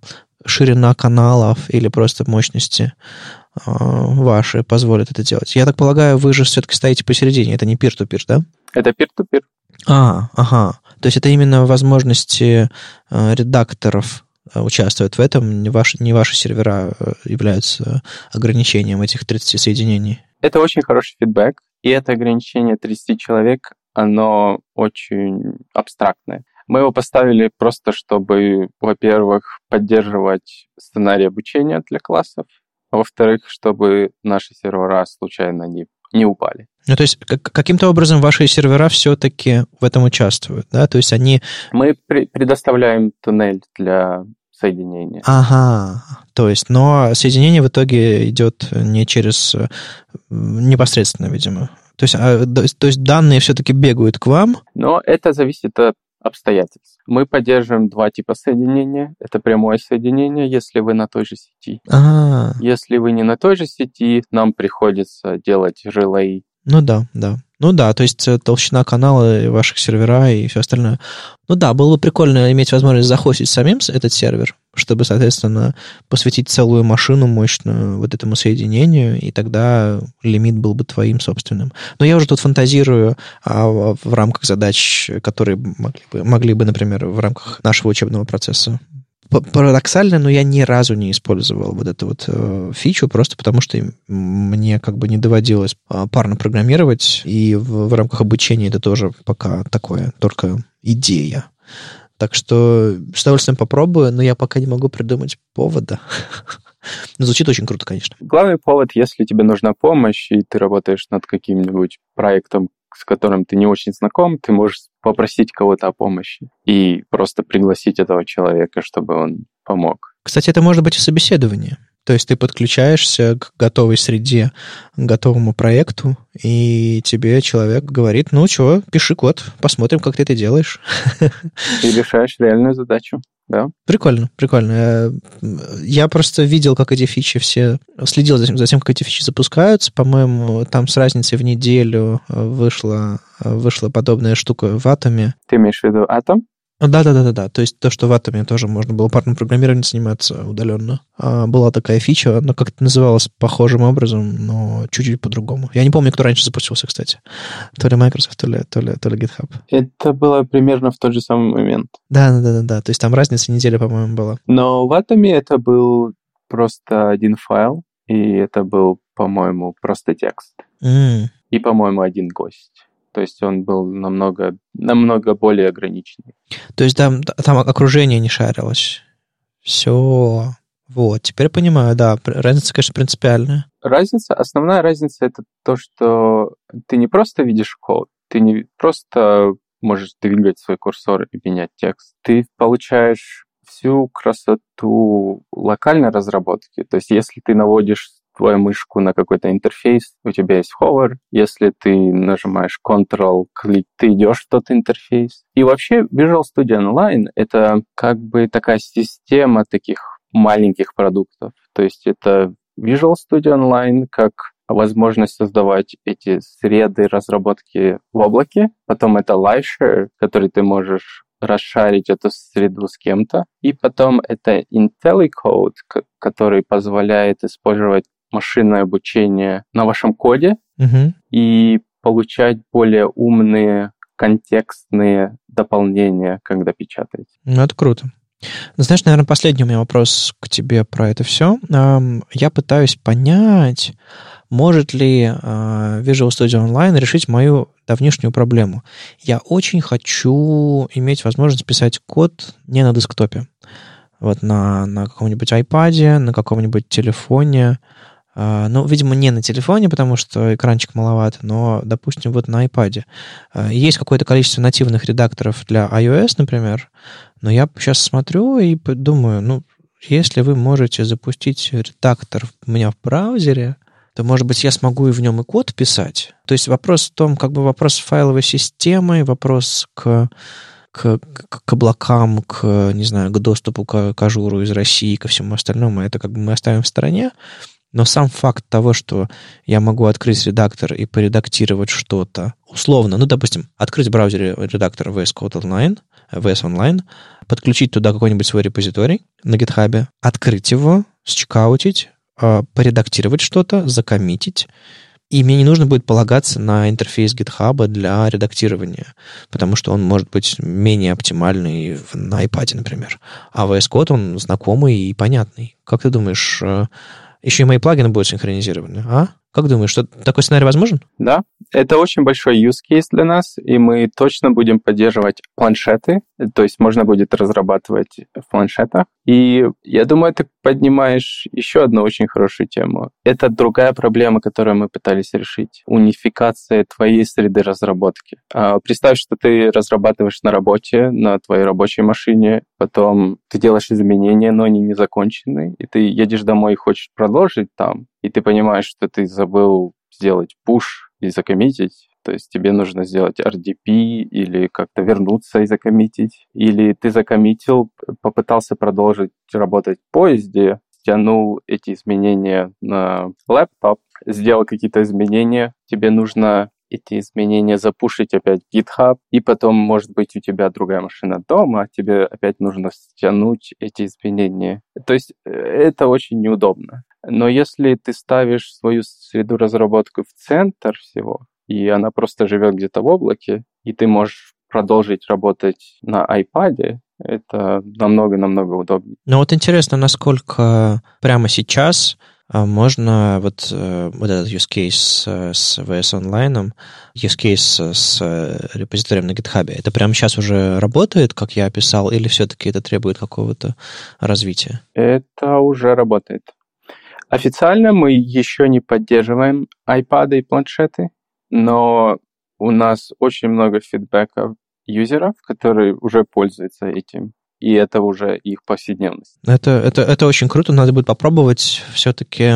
ширина каналов или просто мощности э, ваши позволят это делать. Я так полагаю, вы же все-таки стоите посередине, это не peer-to-peer, да? Это peer-to-peer. А, ага. То есть это именно возможности э, редакторов Э, участвуют в этом, не ваши, не ваши сервера э, являются ограничением этих 30 соединений. Это очень хороший фидбэк, и это ограничение 30 человек, оно очень абстрактное. Мы его поставили просто, чтобы, во-первых, поддерживать сценарий обучения для классов, а во-вторых, чтобы наши сервера случайно не, не упали. Ну, то есть как, каким-то образом ваши сервера все-таки в этом участвуют, да? То есть они... Мы при, предоставляем туннель для соединение. Ага, то есть, но соединение в итоге идет не через э, непосредственно, видимо. То есть, а, то есть данные все-таки бегают к вам? Но это зависит от обстоятельств. Мы поддерживаем два типа соединения. Это прямое соединение, если вы на той же сети. Ага. Если вы не на той же сети, нам приходится делать релей. Ну да, да. Ну да, то есть э, толщина канала ваших сервера и все остальное. Ну да, было бы прикольно иметь возможность захостить самим этот сервер, чтобы, соответственно, посвятить целую машину мощную вот этому соединению, и тогда лимит был бы твоим собственным. Но я уже тут фантазирую а, в рамках задач, которые могли бы, могли бы, например, в рамках нашего учебного процесса Парадоксально, но я ни разу не использовал вот эту вот э, фичу, просто потому что мне как бы не доводилось а, парно программировать, и в, в рамках обучения это тоже пока такое, только идея. Так что с удовольствием попробую, но я пока не могу придумать повода. Но звучит очень круто, конечно. Главный повод, если тебе нужна помощь, и ты работаешь над каким-нибудь проектом, с которым ты не очень знаком, ты можешь попросить кого-то о помощи и просто пригласить этого человека, чтобы он помог. Кстати, это может быть и собеседование. То есть ты подключаешься к готовой среде, к готовому проекту, и тебе человек говорит, ну что, пиши код, посмотрим, как ты это делаешь. И решаешь реальную задачу да? Прикольно, прикольно. Я просто видел, как эти фичи все... Следил за тем, за тем, как эти фичи запускаются. По-моему, там с разницей в неделю вышла, вышла подобная штука в Атоме. Ты имеешь в виду Атом? Да, да, да, да, да. То есть то, что в Атоме тоже можно было парным программированием заниматься удаленно. А, была такая фича, она как-то называлась похожим образом, но чуть-чуть по-другому. Я не помню, кто раньше запустился, кстати. То ли Microsoft, то ли, то ли, то ли GitHub. Это было примерно в тот же самый момент. Да, да, да, да, да. То есть там разница неделя, по-моему, была. Но в Атоме это был просто один файл, и это был, по-моему, просто текст. Mm. И, по-моему, один гость. То есть он был намного, намного более ограниченный. То есть там, там окружение не шарилось. Все. Вот, теперь понимаю, да, разница, конечно, принципиальная. Разница, основная разница это то, что ты не просто видишь код, ты не просто можешь двигать свой курсор и менять текст. Ты получаешь всю красоту локальной разработки. То есть если ты наводишь твою мышку на какой-то интерфейс, у тебя есть hover. Если ты нажимаешь Ctrl, клик, ты идешь в тот интерфейс. И вообще Visual Studio Online — это как бы такая система таких маленьких продуктов. То есть это Visual Studio Online как возможность создавать эти среды разработки в облаке. Потом это LiveShare, который ты можешь расшарить эту среду с кем-то. И потом это IntelliCode, который позволяет использовать машинное обучение на вашем коде угу. и получать более умные контекстные дополнения, когда печатаете. Ну, это круто. Ну, знаешь, наверное, последний у меня вопрос к тебе про это все. Я пытаюсь понять, может ли а, Visual Studio Online решить мою давнишнюю проблему. Я очень хочу иметь возможность писать код не на десктопе. Вот на, на каком-нибудь iPad, на каком-нибудь телефоне, ну, видимо, не на телефоне, потому что экранчик маловат, но, допустим, вот на iPad. А, есть какое-то количество нативных редакторов для iOS, например, но я сейчас смотрю и думаю, ну, если вы можете запустить редактор у меня в браузере, то, может быть, я смогу и в нем и код писать. То есть вопрос в том, как бы вопрос файловой системы, вопрос к к, к, к облакам, к, не знаю, к доступу к, к из России, ко всему остальному, это как бы мы оставим в стороне. Но сам факт того, что я могу открыть редактор и поредактировать что-то условно, ну, допустим, открыть в браузере редактор VS Code Online, VS Online, подключить туда какой-нибудь свой репозиторий на GitHub, открыть его, счекаутить, а, поредактировать что-то, закоммитить, и мне не нужно будет полагаться на интерфейс GitHub для редактирования, потому что он может быть менее оптимальный на iPad, например. А VS Code, он знакомый и понятный. Как ты думаешь, э, еще и мои плагины будут синхронизированы, а? Как думаешь, что такой сценарий возможен? Да, это очень большой use case для нас, и мы точно будем поддерживать планшеты, то есть можно будет разрабатывать в планшетах. И я думаю, ты поднимаешь еще одну очень хорошую тему. Это другая проблема, которую мы пытались решить. Унификация твоей среды разработки. А, представь, что ты разрабатываешь на работе, на твоей рабочей машине, потом ты делаешь изменения, но они не закончены, и ты едешь домой и хочешь продолжить там, и ты понимаешь, что ты забыл сделать пуш и закоммитить, то есть тебе нужно сделать RDP или как-то вернуться и закоммитить, или ты закоммитил, попытался продолжить работать в поезде, стянул эти изменения на лэптоп, сделал какие-то изменения, тебе нужно эти изменения запушить опять GitHub, и потом, может быть, у тебя другая машина дома, тебе опять нужно стянуть эти изменения. То есть э, это очень неудобно. Но если ты ставишь свою среду разработки в центр всего, и она просто живет где-то в облаке, и ты можешь продолжить работать на iPad, Это намного-намного удобнее. Ну вот интересно, насколько прямо сейчас а, можно вот, э, вот этот use case с VS Online, use case с репозиторием на GitHub, это прямо сейчас уже работает, как я описал, или все-таки это требует какого-то развития? Это уже работает. Официально мы еще не поддерживаем iPad и планшеты, но у нас очень много фидбэков юзеров, которые уже пользуются этим и это уже их повседневность. Это, это, это очень круто, надо будет попробовать все-таки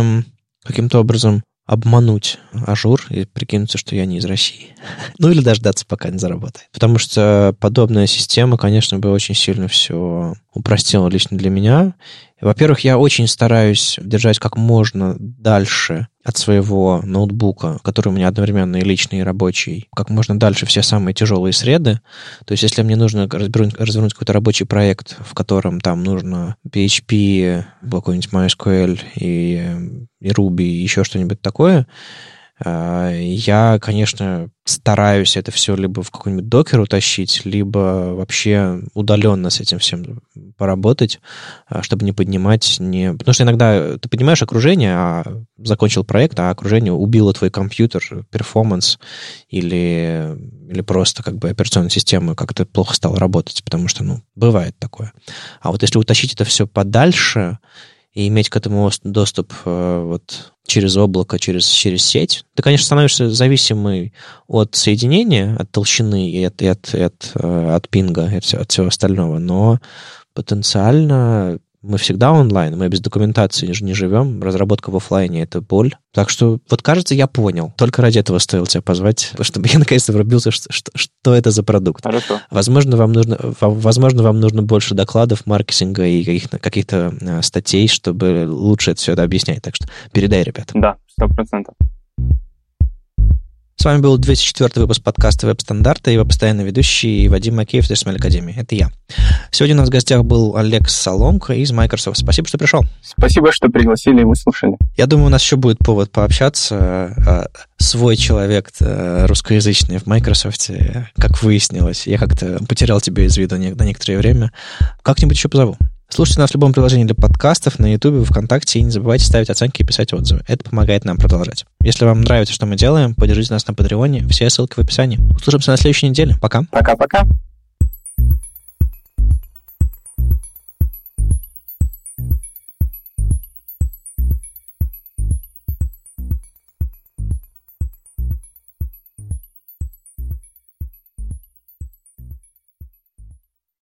каким-то образом обмануть Azure и прикинуться, что я не из России. ну или дождаться, пока не заработает. Потому что подобная система, конечно, бы очень сильно все упростила лично для меня. Во-первых, я очень стараюсь держать как можно дальше от своего ноутбука, который у меня одновременно и личный, и рабочий, как можно дальше все самые тяжелые среды. То есть, если мне нужно развернуть, развернуть какой-то рабочий проект, в котором там нужно PHP, какой-нибудь MySQL и, и Ruby, и еще что-нибудь такое, я, конечно, стараюсь это все либо в какой-нибудь докер утащить, либо вообще удаленно с этим всем поработать, а, чтобы не поднимать... Не... Потому что иногда ты поднимаешь окружение, а закончил проект, а окружение убило твой компьютер, перформанс или, или просто как бы операционная система как-то плохо стала работать, потому что, ну, бывает такое. А вот если утащить это все подальше и иметь к этому доступ э, вот через облако, через, через сеть, ты, конечно, становишься зависимый от соединения, от толщины и от, и от, и от, э, от пинга, и от, от всего остального, но потенциально мы всегда онлайн, мы без документации не живем, разработка в офлайне — это боль. Так что, вот кажется, я понял. Только ради этого стоило тебя позвать, чтобы я наконец-то врубился, что, что, что это за продукт. Хорошо. Возможно, вам нужно, возможно, вам нужно больше докладов, маркетинга и каких-то, каких-то э, статей, чтобы лучше это все это объяснять. Так что передай, ребята. Да, сто процентов. С вами был 204 выпуск подкаста «Веб-стандарты» и его постоянный ведущий Вадим Макеев из HTML Академии. Это я. Сегодня у нас в гостях был Олег Соломко из Microsoft. Спасибо, что пришел. Спасибо, что пригласили и выслушали. Я думаю, у нас еще будет повод пообщаться. А, свой человек э, русскоязычный в Microsoft, как выяснилось. Я как-то потерял тебя из виду на некоторое время. Как-нибудь еще позову. Слушайте нас в любом приложении для подкастов, на YouTube, ВКонтакте, и не забывайте ставить оценки и писать отзывы. Это помогает нам продолжать. Если вам нравится, что мы делаем, поддержите нас на Патреоне. Все ссылки в описании. Услышимся на следующей неделе. Пока. Пока-пока.